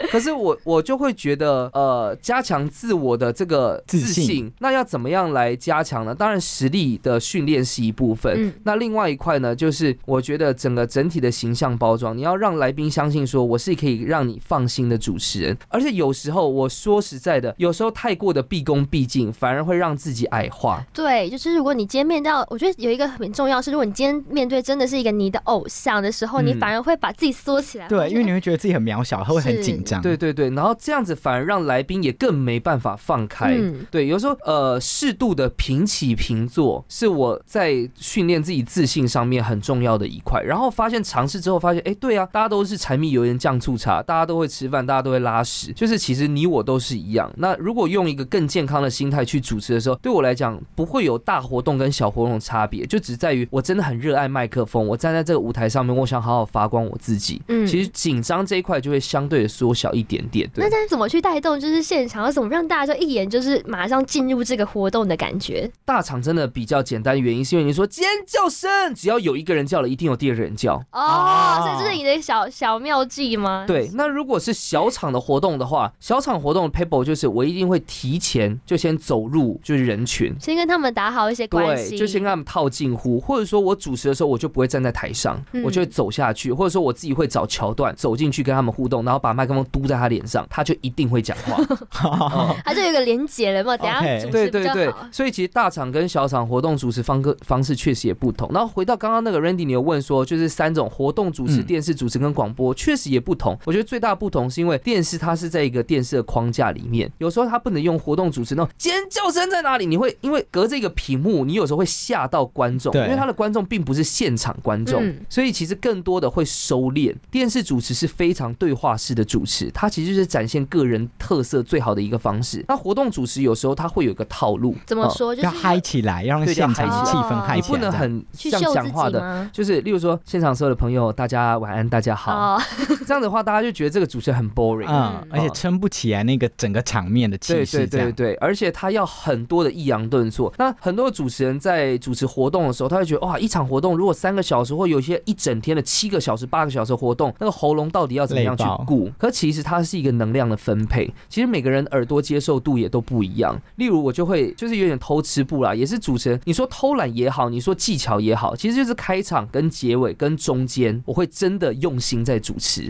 可是我我就会觉得，呃，加强自我的这个自自信信，那要怎么样来加强呢？当然，实力的训练是一部分。嗯那另外一块呢，就是我觉得整个整体的形象包装，你要让来宾相信说我是可以让你放心的主持人。而且有时候我说实在的，有时候太过的毕恭毕敬，反而会让自己矮化。对，就是如果你今天面对到，我觉得有一个很重要是，如果你今天面对真的是一个你的偶像的时候，你嗯反而会把自己缩起来。对，因为你会会觉得自己很渺小，他会很紧张。对对对，然后这样子反而让来宾也更没办法放开。嗯对，有时候呃，适度的平起平坐是我在训练自己自信上面很重要的一块。然后发现尝试之后发现，哎，对啊，大家都是柴米油盐酱醋茶，大家都会吃饭，大家都会拉屎，就是其实你我都是一样。那如果用一个更健康的心态去主持的时候，对我来讲不会有大活动跟小活动的差别，就只在于我真的很热爱麦克风，我站在这个舞台上面，我想好好发光我自己。嗯其实紧张这一块就会相对的缩小一点点。对那。但是怎么去带动，就是现场要怎么让大家就一眼就是马上进入这个活动的感觉？大场真的比较简单，原因是因为你说尖叫声，只要有一个人叫了，一定有第二个人叫。哦，哦所以这是你的小小妙计吗？对，那如果是小场的活动的话，小场活动的 paper 就是我一定会提前就先走入就是人群。先跟他们打好一些关，系，就先跟他们套近乎，或者说我主持的时候，我就不会站在台上，嗯我就会走下去，或者说我自己会找桥段走进去跟他们互动，然后把麦克风嘟在他脸上，他就一定会讲话。哦它就有一个连结了嘛，等下对对对。，所以其实大场跟小场活动主持方个方式确实也不同。然后回到刚刚那个 Randy，你有问说，就是三种活动主持、嗯电视主持跟广播，确实也不同。我觉得最大不同是因为电视它是在一个电视的框架里面，有时候它不能用活动主持那种尖叫声在哪里，你会因为隔着一个屏幕，你有时候会吓到观众，对因为他的观众并不是现场观众，嗯所以其实更多的会收敛。电视主持是非常对话式的主持，它其实就是展现个人特色最好的一个方式。那活动主持有时候它会有一个套路，嗯怎么说？就是要嗨起来，要让现场气氛嗨起来。你不能很像讲话的，就是例如说现场所有的朋友，大家晚安，大家好，哦，这样的话大家就觉得这个主持人很 boring。嗯嗯，而且撑不起来那个整个场面的气对势，这样。对对对，而且他要很多的抑扬顿挫。那很多主持人在主持活动的时候，他会觉得哇，一场活动如果三个小时，或有一些一整天的七个小时、八个小时活动，那个喉咙到底要怎么样去顾？可其实它是一个能量的分配。其实每个人耳朵接受度也都不一样。例如我就会就是有点偷吃步啦，也是主持人，你说偷懒也好，你说技巧也好，其实就是开场跟结尾跟中间，我会真的用心在主持，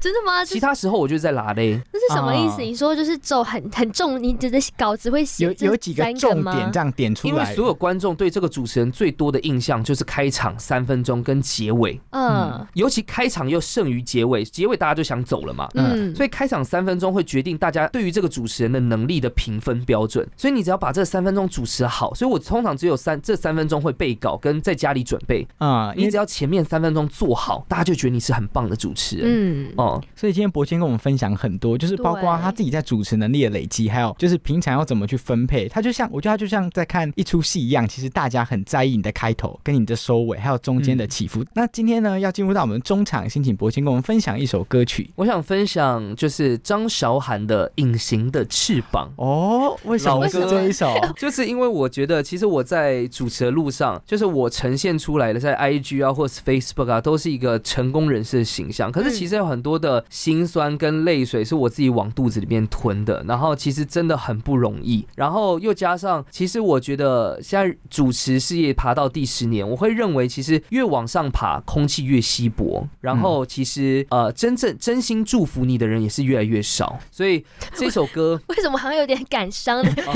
真的吗？其他时候我就在拉嘞。这是什么意思？啊你说就是走很很重，你的稿子会写有有几个重点这样点出来，因为所有观众对这个主持人最多的印象就是开场三分钟跟结尾，嗯。尤其开场又胜于结尾，结尾大家就想走了嘛。嗯，所以开场三分钟会决定大家对于这个主持人的能力的评分标准，所以你只要把这三分钟主持好，所以我通常只有三这三分钟会背稿跟在家里准备，啊，你只要前面三分钟做好，大家就觉得你是很棒的主持人。嗯。哦，所以今天博谦跟我们分享很多，就是包括他自己在主持能力的累积，还有就是平常要怎么去分配。他就像我觉得他就像在看一出戏一样，其实大家很在意你的开头跟你的收尾，还有中间的起伏。那今天呢，要进入到我们中场，先请博清跟我们分享一首歌曲。我想分享就是张韶涵的《隐形的翅膀》。哦，为什么这一首？就是因为我觉得，其实我在主持的路上，就是我呈现出来的，在 IG 啊或是 Facebook 啊，都是一个成功人士的形象。可是其实有很多的辛酸跟泪水是我自己往肚子里面吞的，然后其实真的很不容易。然后又加上，其实我觉得现在主持事业爬到第十年，我会认为其实越往上爬，空气越稀薄，然后其实呃，真正真心祝福你的人也是越来越少。所以这首歌。为什么好像有点感伤呢？哦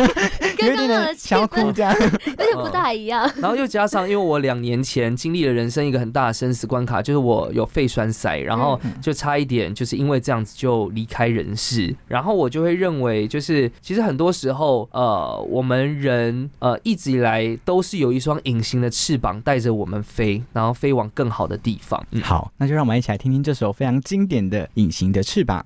跟有点刚刚的气想要哭氛这样。有点不大一样。然后又加上，因为我两年前经历了人生一个很大的生死关卡，就是我有肺栓塞，然后就差一点就是因为这样子就离开人世。然后我就会认为，就是其实很多时候，呃，我们人呃一直以来都是有一双隐形的翅膀带着我们飞，然后飞往更好的地方。嗯，好，那就让我们一起来听听这首非常经典的《隐形的翅膀》。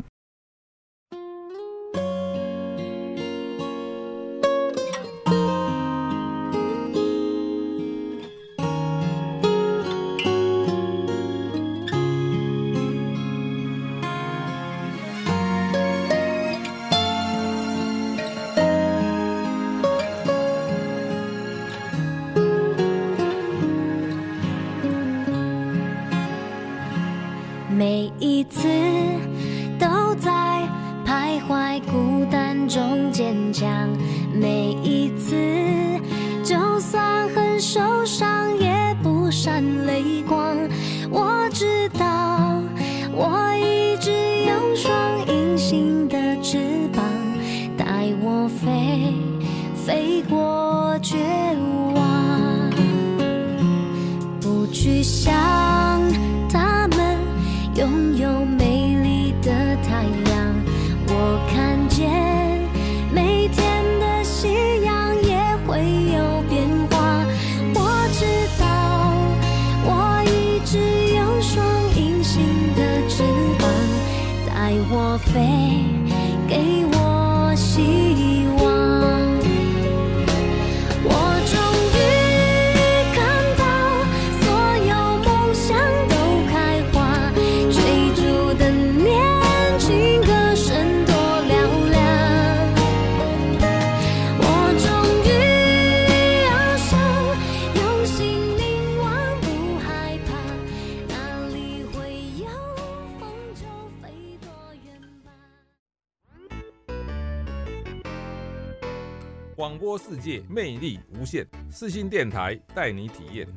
广播世界魅力无限，四新电台带你体验。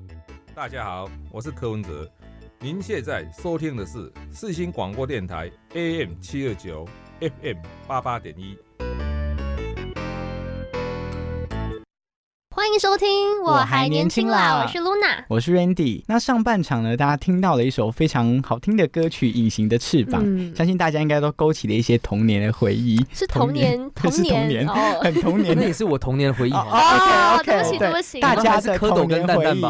大家好，我是柯文哲，您现在收听的是四新广播电台 AM 七二九 FM 八八点一。欢迎收听，我还年轻啦，我是 Luna。我是 Randy。那上半场呢，大家听到了一首非常好听的歌曲《隐形的翅膀》，嗯相信大家应该都勾起了一些童年的回忆。是童年，对 是童年，哦很童年的那也是我童年的回忆。OK 对不 OK，起对不起大家的童年回忆。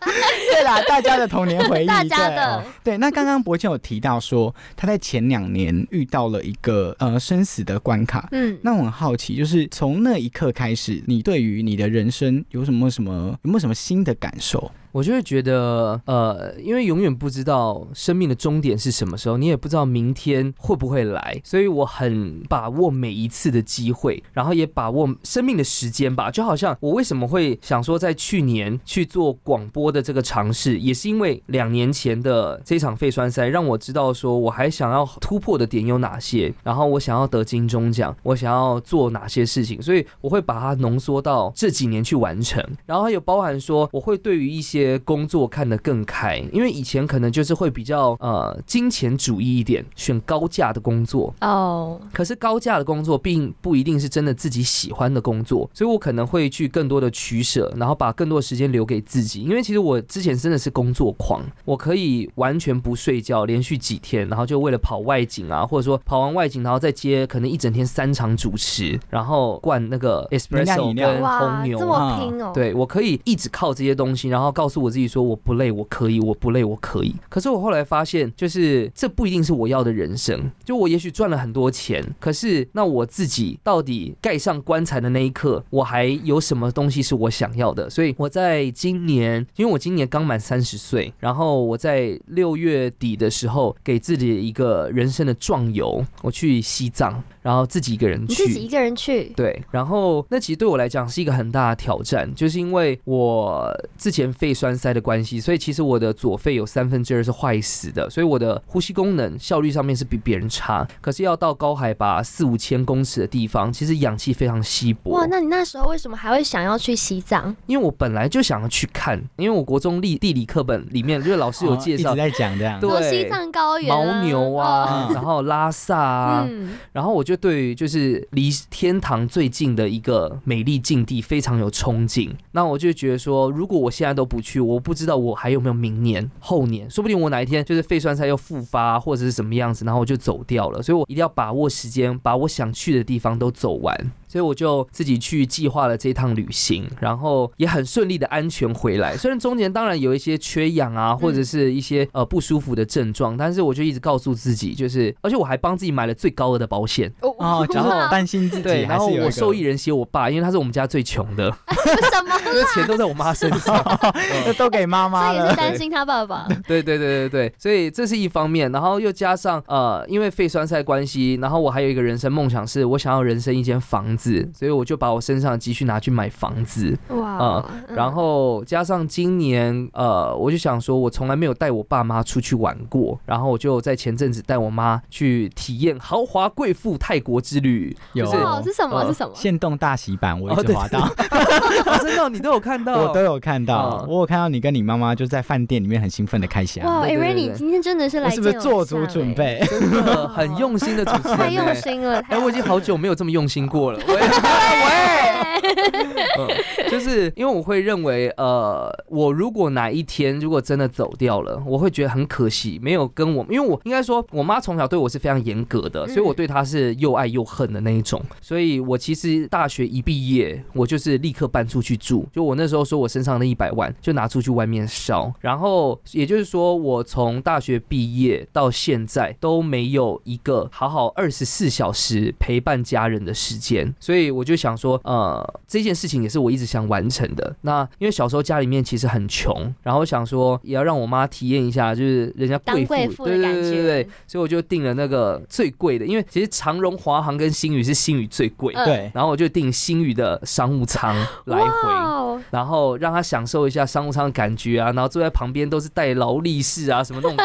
对啦，大家的童年回忆，大家对的对。那刚刚博谦有提到说，他在前两年遇到了一个呃生死的关卡。嗯，那我很好奇，就是从那一刻开始，你对于你的人生有什么什么有没有什么新的感受？我就会觉得，呃，因为永远不知道生命的终点是什么时候，你也不知道明天会不会来，所以我很把握每一次的机会，然后也把握生命的时间吧。就好像我为什么会想说在去年去做广播的这个尝试，也是因为两年前的这场肺栓塞，让我知道说我还想要突破的点有哪些，然后我想要得金钟奖，我想要做哪些事情，所以我会把它浓缩到这几年去完成，然后还有包含说我会对于一些工作看得更开，因为以前可能就是会比较呃金钱主义一点，选高价的工作，哦，可是高价的工作并不一定是真的自己喜欢的工作，所以我可能会去更多的取舍，然后把更多的时间留给自己。因为其实我之前真的是工作狂，我可以完全不睡觉，连续几天，然后就为了跑外景啊，或者说跑完外景，然后再接可能一整天三场主持，然后灌那个 espresso 跟红，牛这么拼哦，，对我可以一直靠这些东西，然后告诉我自己说我不累，我可以，我不累，我可以。可是我后来发现，就是这不一定是我要的人生。就我也许赚了很多钱，可是那我自己到底盖上棺材的那一刻，我还有什么东西是我想要的？所以我在今年，因为我今年刚满三十岁，然后我在六月底的时候给自己一个人生的壮游，我去西藏，然后自己一个人去。自己一个人去，对，然后那其实对我来讲是一个很大的挑战，就是因为我之前肺栓塞的关系，所以其实我的左肺有三分之二是坏死的，所以我的呼吸功能效率上面是比别人差。可是要到高海拔四五千公尺的地方，其实氧气非常稀薄。哇，那你那时候为什么还会想要去西藏？因为我本来就想要去看，因为我国中地地理课本里面就是老师有介绍哦一直。在讲这样。对西藏高原、啊、牦牛啊，嗯然后拉萨啊，嗯，然后我就就对于就是离天堂最近的一个美丽境地非常有憧憬。那我就觉得说，如果我现在都不去，我不知道我还有没有明年、后年，说不定我哪一天就是肺栓塞又复发或者是什么样子，然后我就走掉了。所以我一定要把握时间，把我想去的地方都走完。所以我就自己去计划了这趟旅行，然后也很顺利的安全回来。虽然中间当然有一些缺氧啊，或者是一些呃不舒服的症状，但是我就一直告诉自己，就是而且我还帮自己买了最高额的保险。哦，然后担心自己对，然后我受益人写我爸，因为他是我们家最穷的，为什么？因为钱都在我妈身上。都给妈妈所以也是了。担心他爸爸。对对对对对，所以这是一方面，然后又加上呃，因为肺栓塞关系，然后我还有一个人生梦想是，我想要人生一间房子，所以我就把我身上的积蓄拿去买房子。哇，然后加上今年，呃，我就想说，我从来没有带我爸妈出去玩过，然后我就在前阵子带我妈去体验豪华贵妇泰国之旅，有就是哇是什么呃是什么？现动大洗版，我一直滑到，哦真的哦、你都有看到，我都有看到，嗯我有看到你跟你妈妈就在饭店里面很兴奋的开箱，哇，哎对对对 r a 你对今天真的是来是不是做？足准备？真的很用心的主持人、太用欸。心了，哎、我已经好久没有这么用心过了。bueno, 嗯，就是因为我会认为，呃，我如果哪一天如果真的走掉了，我会觉得很可惜，没有跟我，因为我应该说，我妈从小对我是非常严格的，所以我对她是又爱又恨的那一种。所以我其实大学一毕业，我就是立刻搬出去住。就我那时候说我身上那一百万就拿出去外面烧，然后也就是说，我从大学毕业到现在都没有一个好好二十四小时陪伴家人的时间，所以我就想说，呃，这件事情也是我一直想完成的。那因为小时候家里面其实很穷，然后想说也要让我妈体验一下，就是人家贵妇，对对对对，所以我就订了那个最贵的，因为其实长荣、华航跟新宇是新宇最贵，对，然后我就订新宇的商务舱来回。然后让他享受一下商务舱的感觉啊，然后坐在旁边都是带劳力士啊，什么那种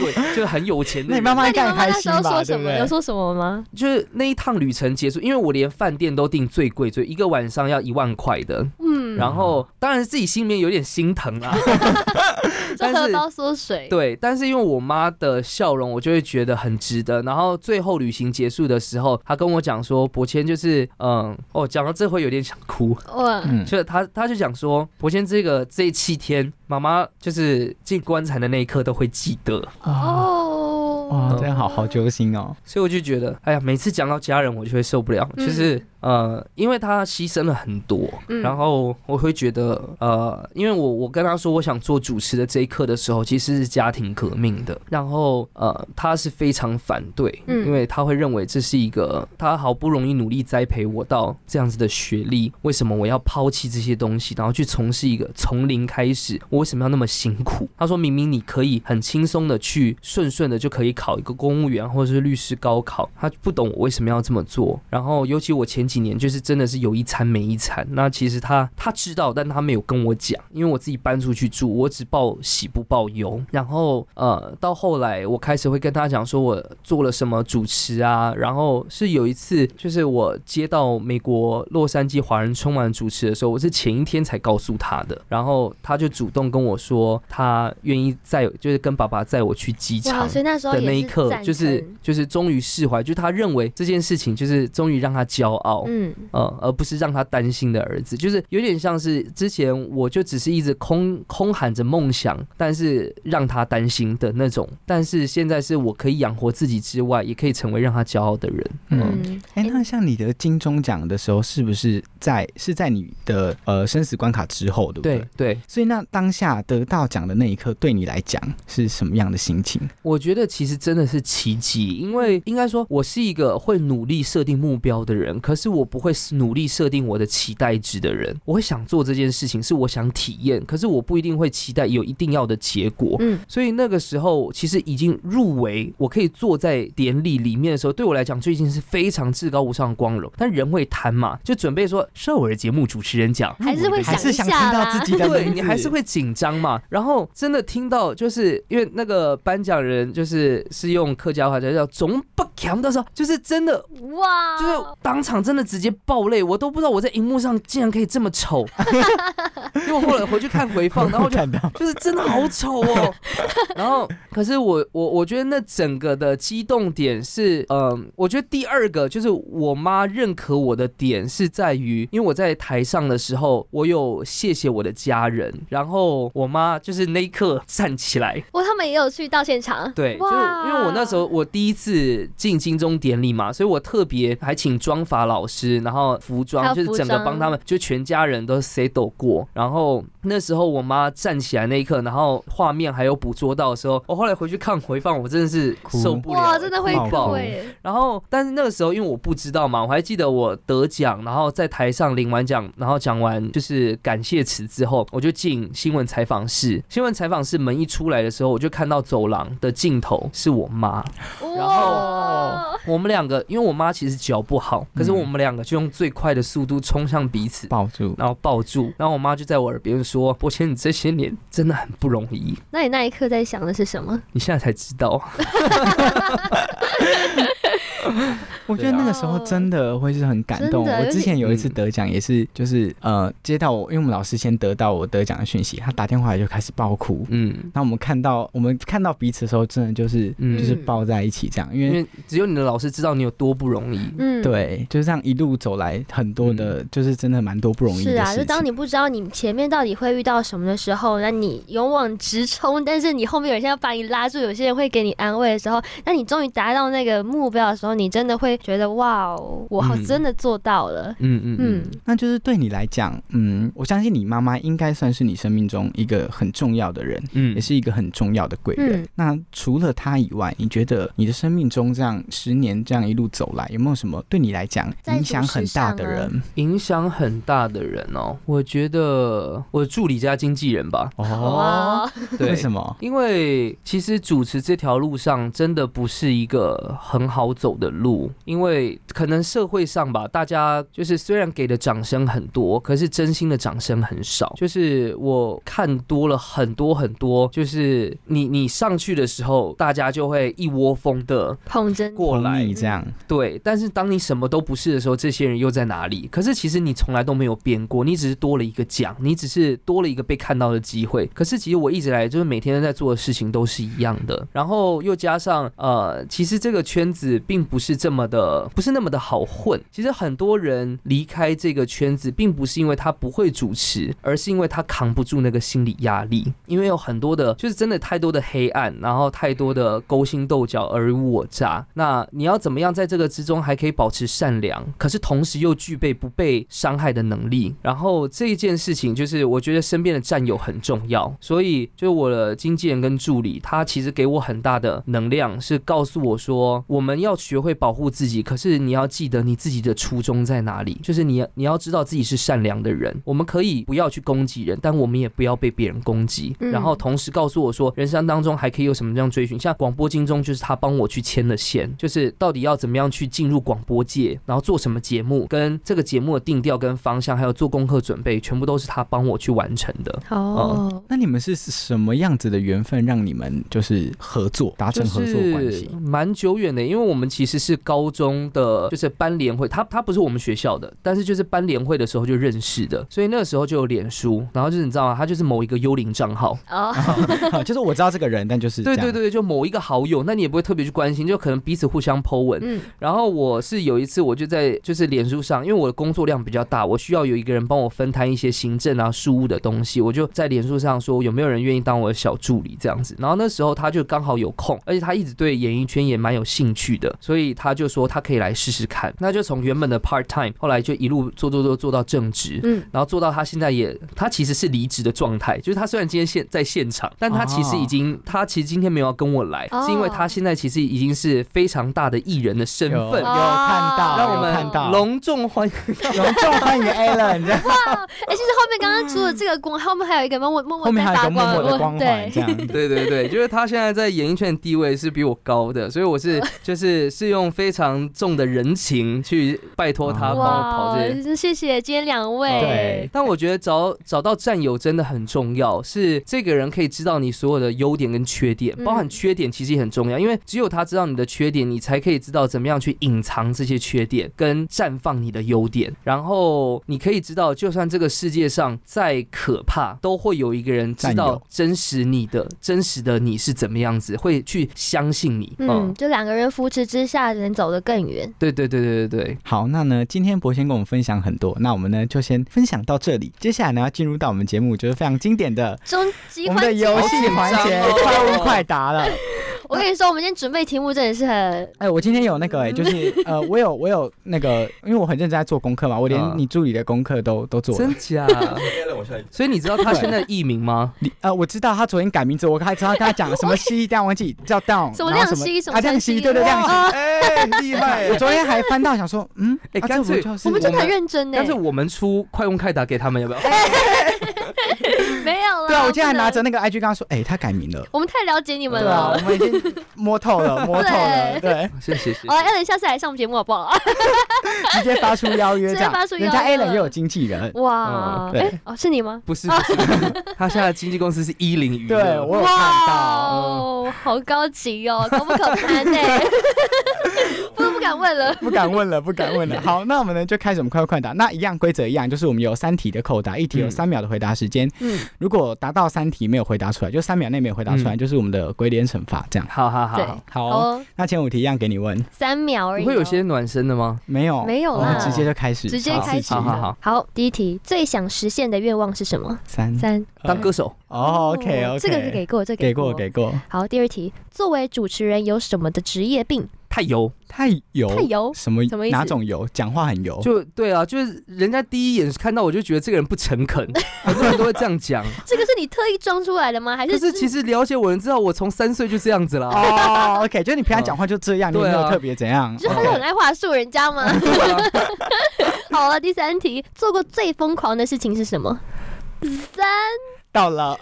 对，就很有钱的人。那你妈妈应该很开心吧？对不对有？说什么吗？就是那一趟旅程结束，因为我连饭店都订最贵，最一个晚上要一万块的，嗯，然后当然自己心里面有点心疼啦。就但是荷包缩水。对，但是因为我妈的笑容，我就会觉得很值得。然后最后旅行结束的时候，她跟我讲说，伯谦就是，嗯，哦，讲到这会有点想哭。哇，嗯，就是她，她就讲说，伯谦这个这七天，妈妈就是进棺材的那一刻都会记得。哦，哇，这样好好揪心哦。所以我就觉得，哎呀，每次讲到家人，我就会受不了，嗯就是。呃，因为他牺牲了很多，嗯。然后我会觉得，呃，因为我我跟他说我想做主持的这一刻的时候，其实是家庭革命的，然后呃，他是非常反对，嗯。因为他会认为这是一个他好不容易努力栽培我到这样子的学历，为什么我要抛弃这些东西，然后去从事一个从零开始，我为什么要那么辛苦？他说明明你可以很轻松的去顺顺的就可以考一个公务员或者是律师高考，他不懂我为什么要这么做。然后尤其我前几年就是真的是有一餐没一餐，那其实他他知道，但他没有跟我讲，因为我自己搬出去住，我只报喜不报忧。然后呃，到后来我开始会跟他讲说我做了什么主持啊，然后是有一次就是我接到美国洛杉矶华人春晚主持的时候，我是前一天才告诉他的，然后他就主动跟我说他愿意载，就是跟爸爸载我去机场，。所以那时候的那一刻，就是就是终于释怀，就他认为这件事情就是终于让他骄傲，嗯，呃，而不是让他担心的儿子，就是有点像是之前我就只是一直空空喊着梦想，但是让他担心的那种，但是现在是我可以养活自己之外，也可以成为让他骄傲的人。嗯，嗯，哎，那像你的金钟奖的时候，是不是在是在你的呃生死关卡之后，对不对？对对，所以那当下得到奖的那一刻，对你来讲是什么样的心情？我觉得其实真的是奇迹，因为应该说我是一个会努力设定目标的人，可是我不会努力设定我的期待值的人。我会想做这件事情，是我想体验，可是我不一定会期待有一定要的结果。嗯，所以那个时候其实已经入围，我可以坐在典礼里面的时候，对我来讲就已经是非常至高无上的光荣。但人会贪嘛，就准备说受我的节目主持人讲，还是会还是想听到自己的对你还是会紧张嘛。然后真的听到，就是因为那个颁奖人就是是用客家话叫叫总不强的时候，就是真的哇，就是当场真的直接爆泪，我都不知道我在荧幕上竟然可以这么丑，因为我后来回去看回放，然后就就是真的好丑哦。然后，可是我我我觉得那整个的激动点是，嗯、我觉得第二个就是我妈认可我的点是在于，因为我在台上的时候，我有谢谢我的家人，然后我妈就是那一刻站起来，哇，他们也有去到现场，对，就是因为我那时候我第一次进金钟典礼嘛，所以我特别还请妆法老师，然后服装就是整个帮他们，就全家人都 set 过，然然后那时候我妈站起来那一刻，然后画面还有捕捉到的时候，我后来回去看回放，我真的是受不了，哇，真的会爆。然后，但是那个时候因为我不知道嘛，我还记得我得奖，然后在台上领完奖，然后讲完就是感谢词之后，我就进新闻采访室。新闻采访室门一出来的时候，我就看到走廊的尽头是我妈。然后我们两个，因为我妈其实脚不好，可是我们两个就用最快的速度冲向彼此。抱住，然后抱住，然后我妈就在我耳边说：“伯谦，你这些年真的很不容易，那你那一刻在想的是什么？你现在才知道。我觉得那个时候真的会是很感动。我之前有一次嗯得奖，也是就是呃接到我，因为我们老师先得到我得奖的讯息，他打电话来就开始爆哭”。嗯，那我们看到我们看到彼此的时候，真的就是、嗯就是抱在一起这样，因为只有你的老师知道你有多不容易。嗯，。对，就是这样一路走来，很多的，就是真的蛮多不容易的是啊，就当你不知道你前面到底会遇到什么的时候，那你勇往直冲，但是你后面有些人要把你拉住，有些人会给你安慰的时候，那你终于达到那个目标的时候，你真的会觉得哇哦，我好嗯真的做到了。嗯嗯嗯嗯，那就是对你来讲，嗯，我相信你妈妈应该算是你生命中一个很重要的人，嗯也是一个很重要的贵人。嗯那除了她以外，你觉得你的生命中这样十年这样一路走来，有没有什么对你来讲影响很大的人？影响很大的人哦，我觉得我的助理加经纪人吧。哦，对，为什么？因为其实主持这条路上真的不是一个很好走的路，因为可能社会上吧，大家就是虽然给的掌声很多，可是真心的掌声很少。就是我看多了很多很多，就是你你上去的时候，大家就会一窝蜂的捧着过来你这样，对，但是当你什么都不是的时候，这些人又在哪里？可是其实你从来都没有变过，你只是多了一个奖，你只是多了一个被看到的机会。可是其实我一直来就是每天在做的事情都是一样的，然后又加上呃，其实这个圈子并不是这么的，不是那么的好混。其实很多人离开这个圈子，并不是因为他不会主持，而是因为他扛不住那个心理压力，因为有很多的，就是真的太多的黑暗，然后太多的勾心斗角、尔虞我诈。那你要怎么样在这个之中还可以保持善良，可是同时又具备不被伤害的能力？然后这一件事情，就是我觉得身边的战友很重要，所以就我的经纪人跟助理，他其实给我很大的能量，是告诉我说，我们要学会保护自己，可是你要记得你自己的初衷在哪里，就是你你要知道自己是善良的人。我们可以不要去攻击人，但我们也不要被别人攻击。嗯然后同时告诉我说，人生当中还可以有什么这样追寻，像广播金钟就是他帮我去牵的线，就是到底要怎么样去进入广播界，然后做什么节目，跟这个节目的定调跟方向，还有做功课准备，全部都是他帮我去完成的。哦，那你们是什么样子的缘分让你们就是合作达成合作关系？蛮久远的，因为我们其实是高中的，就是班联会，他他不是我们学校的，但是就是班联会的时候就认识的，所以那个时候就有脸书，然后就是你知道吗？他就是某一个幽灵账号，哦，就是我知道这个人，但就是对对对，就某一个好友，那你也不会特别去关心，就可能彼此互相 Po 文。嗯，然后我是有一次，我就在就是脸书上，因为我的工作量比较大，我需要有一个人帮我分摊一些行政啊、事务的东西，我就在脸书上说有没有人愿意当我的小助理这样子。然后那时候他就刚好有空，而且他一直对演艺圈也蛮有兴趣的，所以他就说他可以来试试看。那就从原本的 part time，后来就一路做做做做到正职，嗯，然后做到他现在也，他其实是离职的状态，就是他虽然今天现在现场，但他其实已经，他其实今天没有要跟我来，哦是因为他现在其实已经是非常大的艺人的身份有。看到，让我们看到们隆重欢迎。隆重欢迎 Alan，哇哎，其实后面刚刚除了这个光，后面还有一个默默默默后面还有在发光，一个默默的光环，对这，样。对对对，就是他现在在演艺圈的地位是比我高的，所以我是就是是用非常重的人情去拜托他帮我跑这些。谢谢今天两位，对但我觉得找找到战友真的很重要，是这个人可以知道你所有的优点跟缺点，嗯包含缺点其实也很重要，因为只有他知道你的缺点，你才可以知道怎么样去隐藏这些缺点，跟绽放你的优点。然后你可以知道，就算这个世界上再可怕，都会有一个人知道真实你的真实的你是怎么样子，会去相信你。嗯，就两个人扶持之下，能走得更远。对对对对对对。好，那呢，今天博先跟我们分享很多，那我们呢就先分享到这里。接下来呢，要进入到我们节目就是非常经典的终极我们的环节，游戏环节快问快答了。我跟你说，我们今天准备题目真的是很哎，我今天有那个哎，就是 呃，我有我有那个，因为我很认真在做功课嘛，我连嗯你助理的功课都都做了。真假？所以你知道他现在的艺名吗？你呃，我知道他昨天改名字，我还知道跟他讲什么西，但忘记叫 down，什么亮西什么啊亮西，对对亮西。哇哎，厉害。我昨天还翻到想说，嗯，啊哎干脆我们真的很认真呢但是我们出快问快答给他们，要不要？对啊，我今天还拿着那个 IG 跟他说，哎，他改名了。我们太了解你们对啊，了我。们已经 摸透了，摸透了，对，谢谢谢谢好。，Allen 下次来上我们节目好不好？直接发出邀约直这样接发出邀。约人家 Alan 也有经纪人，哇，嗯对哎，哦，是你吗？不是不是，他现在的经纪公司是一零娱乐。对我有看到。哦，好高级哦，可不可攀呢？敢问了。不敢问了，不敢问了。好，那我们呢就开始我们快问快答。那一样规则一样，就是我们有三题的扣答，一题有嗯。三秒的回答时间。嗯，如果达到三题没有回答出来，就三秒内没有回答出来，嗯就是我们的鬼脸惩罚。这样。好好好好，哦、那前五题一样给你问，三秒而已会有些暖身的吗？没有。没有啦。我们直接就开始，直接开始。好好好，好，第一题，最想实现的愿望是什么？三。三。当歌手，哦，OK OK，这个是给过，这个给过。过给过，好，第二题，作为主持人有什么的职业病？太油。太油太油什么什么意思哪种油？讲话很油，就对啊，就是人家第一眼看到我就觉得这个人不诚恳，很多人都会这样讲。这个是你特意装出来的吗？还是就是其实了解我人知道我从三岁就这样子了。哦，OK，就是你平常讲话就这样，你也没有特别怎样，就是他是很爱话术人家吗？好了，第三题，做过最疯狂的事情是什么？三，到了，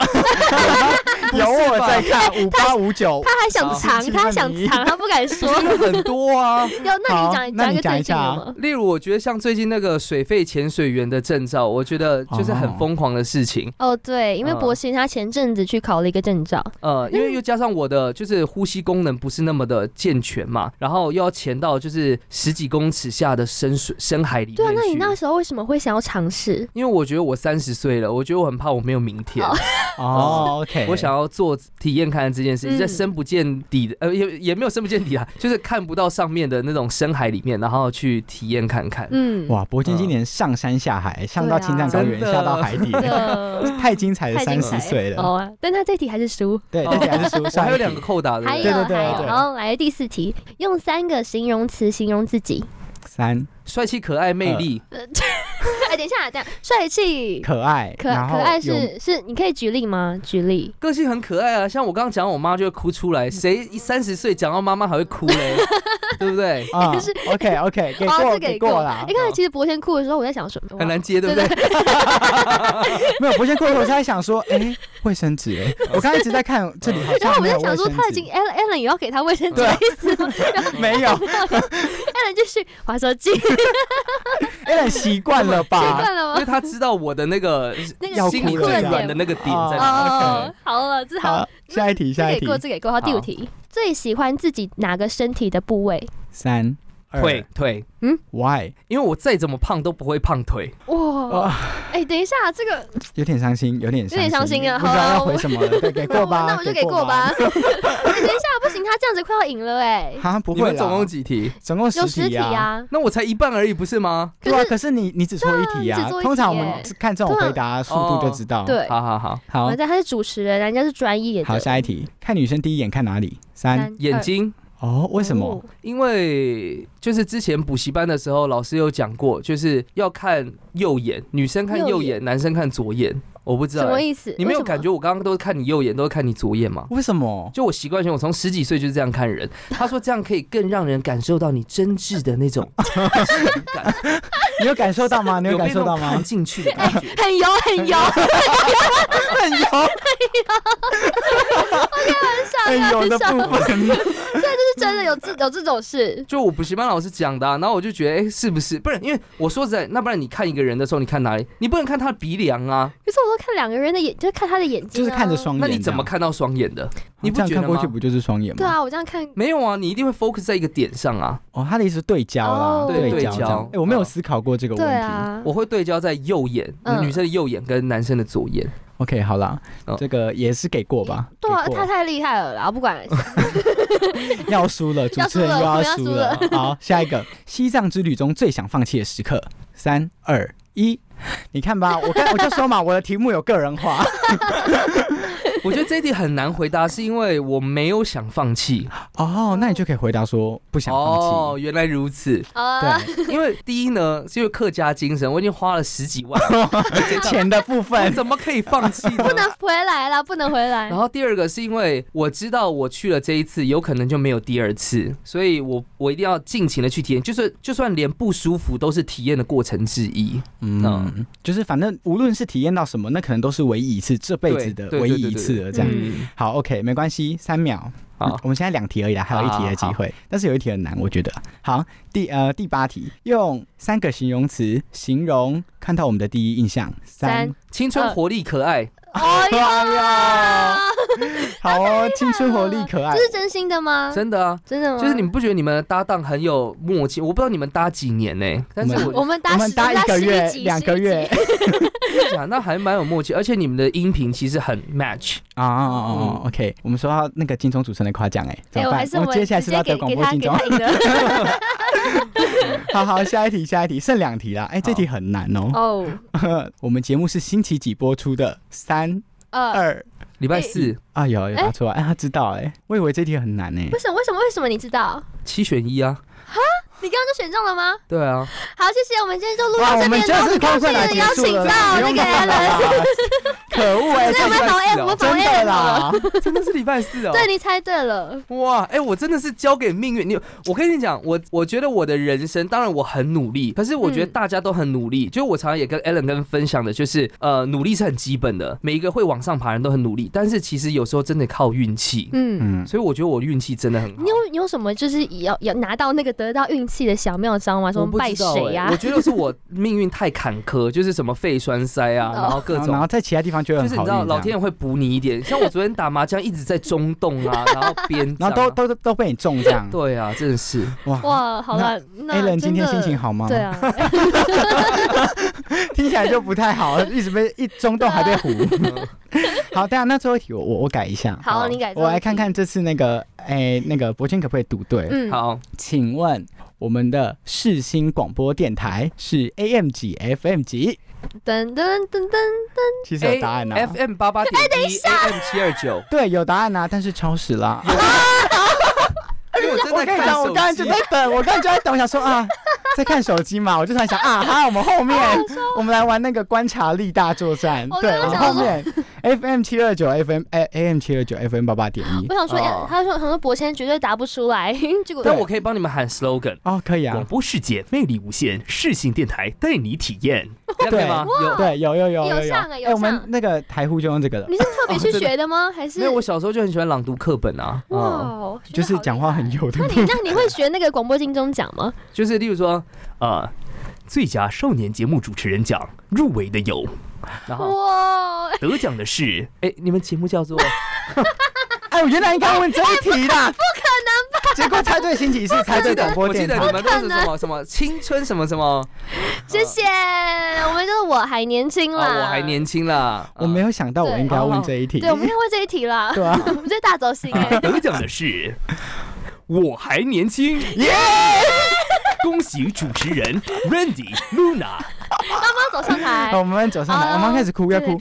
有我在看五八五九，他还想藏，他还想藏，他不敢说。很多啊，要，那你讲那你讲一个最近讲一下啊。的吗？例如我觉得像最近那个水肺潜水员的证照，我觉得就是很疯狂的事情。哦，对，因为嗯博鑫他前阵子去考了一个证照，呃，因为又加上我的就是呼吸功能不是那么的健全嘛，然后又要潜到就是十几公尺下的深水深海里面对啊，那你那时候为什么会想要尝试？因为我觉得我三十岁了，我觉得我很怕我没有明天，哦，OK，我想要做体验看这件事情，嗯。在深不见底的，呃，也也没有深不见底啊，就是看不到上面的那种深海里面，然后去体验看看。嗯，哇，铂金今年上山下海，上到青藏高原，下到海底，太精彩了，三十岁了。哦啊，但他这题还是输。对，这题还是输。还有两个扣打的，还有对对对还有，对。好，来第四题，用三个形容词形容自己。三帅气、可爱、魅力，哎，等一下，等一下，帅气、可爱，可然后可爱是是，你可以举例吗？举例。个性很可爱啊。像我刚刚讲，我妈就会哭出来，谁一三十岁讲到妈妈还会哭嘞，对不对？啊，OK OK，给哦，过给过啦哎，。刚才其实博天哭的时候，我在想什么，很难接，对不对对？没有，博天哭的时候，我在想说，哎，卫生纸哎，我刚刚一直在看这里好然后像没有卫我在想说，他已经纸，Allen Allen 也要给他卫生纸的意思吗没有，？Allen 继续划手机，有点习惯了吧习吧？惯了吗？因为他知道我的那个那个要心里哭了这样最软的那个点在哪。哦哦，好了，这好好，，下一题，下一题这给过，，这给过。好，第五题，最喜欢自己哪个身体的部位？三二腿嗯，，Why？因为我再怎么胖都不会胖腿。哇，哎，等一下，这个有点伤心，有点有点伤心啊不知道要好回什么了。对，给过吧，那我就给过吧。。哎等一下，不行，他这样子快要赢了哎，哈，不会啦，你们总共几题？总共有十题题啊。啊。那我才一半而已，不是吗？对啊，可是你你只错一题啊通常我们看这种回答速度就知道。，对，好好好，好我在他是主持人，人家是专业的。好，下一题，看女生第一眼看哪里？三三眼睛。哦，为什么哦？因为就是之前补习班的时候，老师有讲过，就是要看右眼，女生看右右眼，男生看左眼。我不知道欸、什么意思？你没有感觉我刚刚都是看你右眼，都是看你左眼吗？为什么？就我习惯性，我从十几岁就是这样看人。他说这样可以更让人感受到你真挚的那种 情感，你有感受到吗？你有感受到吗？进去的感觉。很油很油？很油，很油的部分。是真的有这有这种事？就我补习班老师讲的、啊，然后我就觉得，哎、是不是？不是，因为我说实在，那不然你看一个人的时候，你看哪里？你不能看他的鼻梁啊，可是我都看两个人的眼，就是看他的眼睛、啊，就是看着。双眼。那你怎么看到双眼的？你不觉得吗这样看过去？不就是双眼吗？对啊，我这样看，没有啊，你一定会 focus 在一个点上啊。哦，他的意思是对焦啦，哦对对焦。哎，我没有嗯思考过这个问题。啊，我会对焦在右眼，嗯女生的右眼跟男生的左眼。OK，好啦哦，这个也是给过吧？对啊，他太厉害了然后，不管。要输了，主持人又要输了。好，下一个，西藏之旅中最想放弃的时刻，三二一，你看吧，我刚我就说嘛，我的题目有个人化。我觉得这一题很难回答，是因为我没有想放弃。哦，那你就可以回答说不想放弃哦，原来如此。啊，对，因为第一呢，是因为客家精神，我已经花了十几万，钱的部分，怎么可以放弃？不能回来了，不能回来然。后第二个是因为我知道我去了这一次，有可能就没有第二次，所以我我一定要尽情的去体验，就是就算连不舒服都是体验的过程之一。嗯，就是反正无论是体验到什么，那可能都是唯一一次，这辈子的唯一一对对次了。这样，嗯，好，OK，没关系，三秒。好我们现在两题而已啦，还有一题的机会，但是有一题很难，我觉得。好，第呃第八题，用三个形容词形容看到我们的第一印象。三，青春活力可爱，哎呀，好哦，青春活力可爱这。是真心的吗？真的啊。真的吗？就是你们不觉得你们的搭档很有默契？我不知道你们搭几年呢、但是我我们搭我们搭一个月两个月讲那还蛮有默契，而且你们的音频其实很 match。啊啊啊啊！OK，我们说到那个金钟主持人的夸奖，哎，怎哎，么办我还？是们我们接下来是要得直接给给广播金钟。好好，下一题，下一题，剩两题啦。哎，这题很难哦。哦，我们节目是星期几播出的？三呃，二礼拜四啊，有有哎答出来，哎，他知道哎，我以为这题很难呢为。什么？为什么？为什么你知道？七选一啊，你刚刚就选中了吗？对啊，好，谢谢，我们今天就录哇，到我们就这边了。是快快来的邀请到那个不用那么 Alan，可恶哎，所以我们礼拜跑四 A，哦我们跑真的 A 了。啦，真的是礼拜四哦。对你猜对了，哇，哎、我真的是交给命运。你，我跟你讲，我我觉得我的人生，当然我很努力，可是我觉得嗯大家都很努力。就我常常也跟 Alan 跟分享的，就是呃，努力是很基本的，每一个会往上爬人都很努力，但是其实有时候真的靠运气。嗯。嗯，所以我觉得我运气真的很好你。有你有什么就是要要拿到那个得到运气的小妙招吗？什么拜谁啊呀哎我？觉得是我命运太坎坷，就是什么肺栓塞啊，然后各种然后在其他地方就会就是你知道老天爷会补你一点。像我昨天打麻将一直在中洞啊，然后边 然后都都都都被你中这样。对啊，真的是哇哇，好了，那 Alan 今天心情好吗？对，啊，听起来就不太好，一直被一中洞还被唬。好，等一下那最后一题我我我改一下，好，你改。我来看看这次那个哎那个博谦可不可以读对？嗯，好。请问我们的世新广播电台是 AM 几 FM 几？噔噔噔噔，其实有答案啊。FM 八八点一，AM 七二九。对，有答案啊，但是超时啦。因为我跟你讲，的看手我刚才就在等，我刚才就在等，我想说啊，在看手机嘛，我就在想啊，哈，我们后面我们来玩那个观察力大作战，对，我们后面 FM 七二九 FM 哎 AM 七二九 FM 八八点一。我，想说，哦。他说很多博谦绝对答不出来，结果但我可以帮你们喊 slogan。哦，可以啊。广，播世界魅力无限，视信电台带你体验，这样可以吗？有。对，有有有有有。哎，我们那个台呼就用这个了，你是特别去学的吗？还是？因为，我小时候就很喜欢朗读课本啊。哦，就是讲话很有。的那。你那你会学那个广播金钟奖吗？就是例如说，呃，最佳少年节目主持人奖入围的有，然后哇，得奖的是，哎，你们节目叫做 哎，我原来应该问这一题的，不可能吧？结果猜对星期四，猜对广播我记。得你们都是什么什么青春什么什么谢谢，我们就是我还年轻啦，啊，我还年轻啦，我没有想到我应该要问这一题。对，我们应该问这一题啦。对啊我们这大走心哎、得奖的是我还年轻，耶！恭喜主持人 Randy Luna。走上台 好，我们走上来，我妈开始哭，要哭。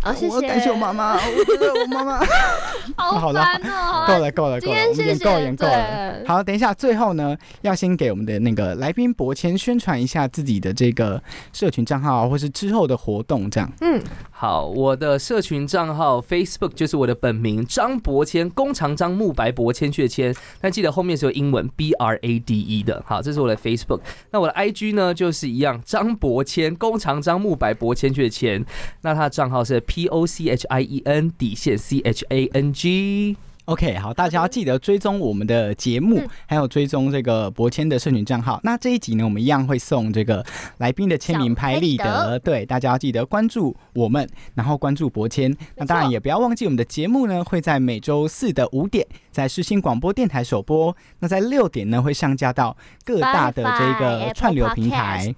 好，谢谢。我感谢我妈妈，我觉得我妈妈 好好了烦哦、够了，够了，够了，演够，演够了。好，等一下，最后呢，要先给我们的那个来宾博谦宣传一下自己的这个社群账号，或是之后的活动，这样。嗯，好，我的社群账号 Facebook 就是我的本名张博谦，弓长张木白博谦去的谦，但记得后面是有英文 B R A D E 的。好，这是我的 Facebook。那我的 IG 呢，就是一样，张博谦，弓长张木白博谦去的谦。那他的账号是 P O C H I E N 底线 C H A N G。OK，好，大家要记得追踪我们的节目，嗯还有追踪这个博谦的社群账号。那这一集呢，我们一样会送这个来宾的签名拍立得，对，大家要记得关注我们，然后关注博谦。那当然也不要忘记我们的节目呢，会在每周四的五点在世新广播电台首播，那在六点呢会上架到各大的这个串流平台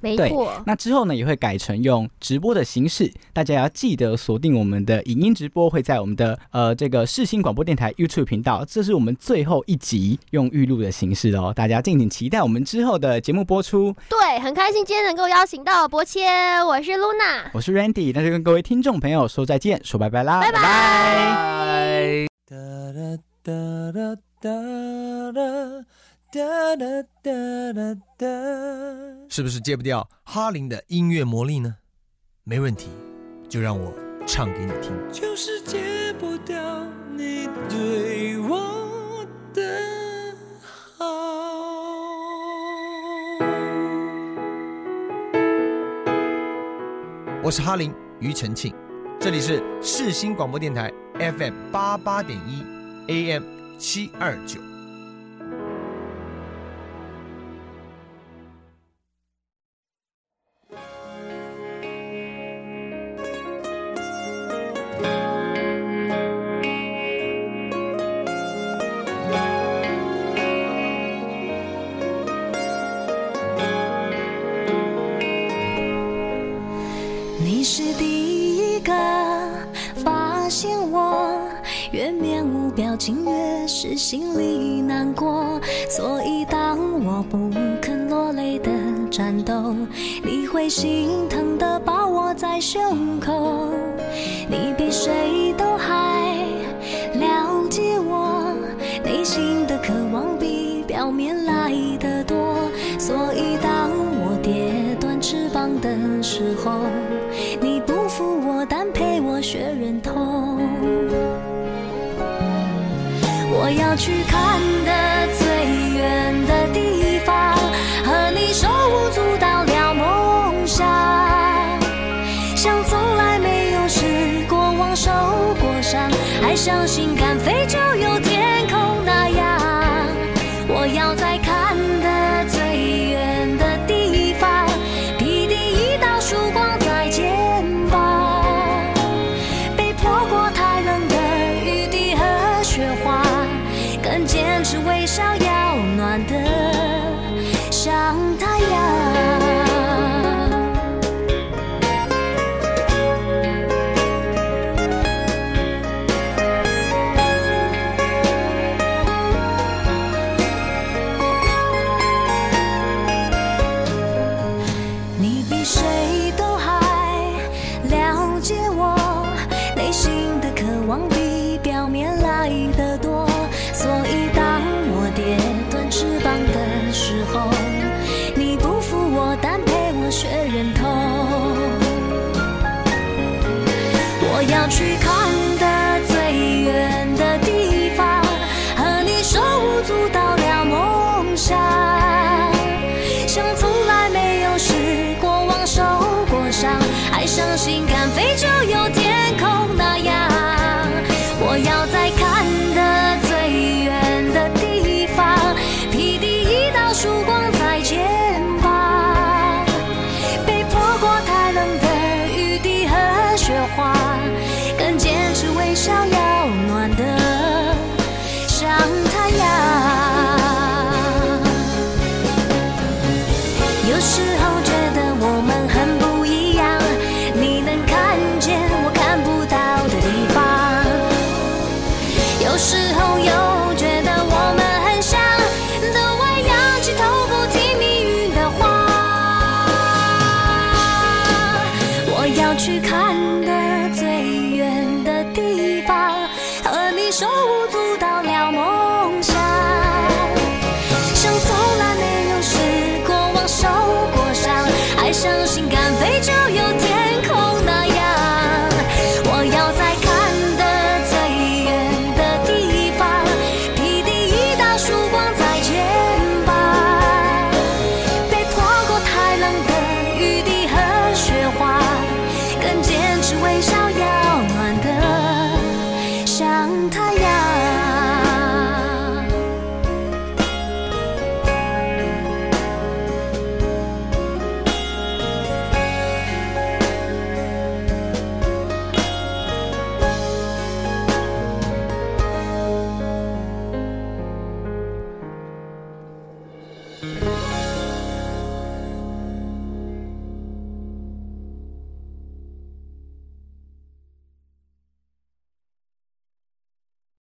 没错。那之后呢，也会改成用直播的形式，大家要记得锁定我们的影音直播，会在我们的呃这个世新广播电台 YouTube 频道，这是我们最后一集用预录的形式哦，大家敬请期待我们之后的节目播出。对，很开心今天能够邀请到博谦，我是 Luna，我是 Randy，那就跟各位听众朋友说再见，说拜拜啦，拜拜拜。哒哒哒哒哒是不是戒不掉哈林的音乐魔力呢？没问题，就让我唱给你听。就是戒不掉你对我的好。我是哈林庾澄庆，这里是世新广播电台 FM 八八点一 AM 七二九。心，越是心里难过。所以当我不肯落泪的战斗，你会心疼的抱我在胸口。你比谁都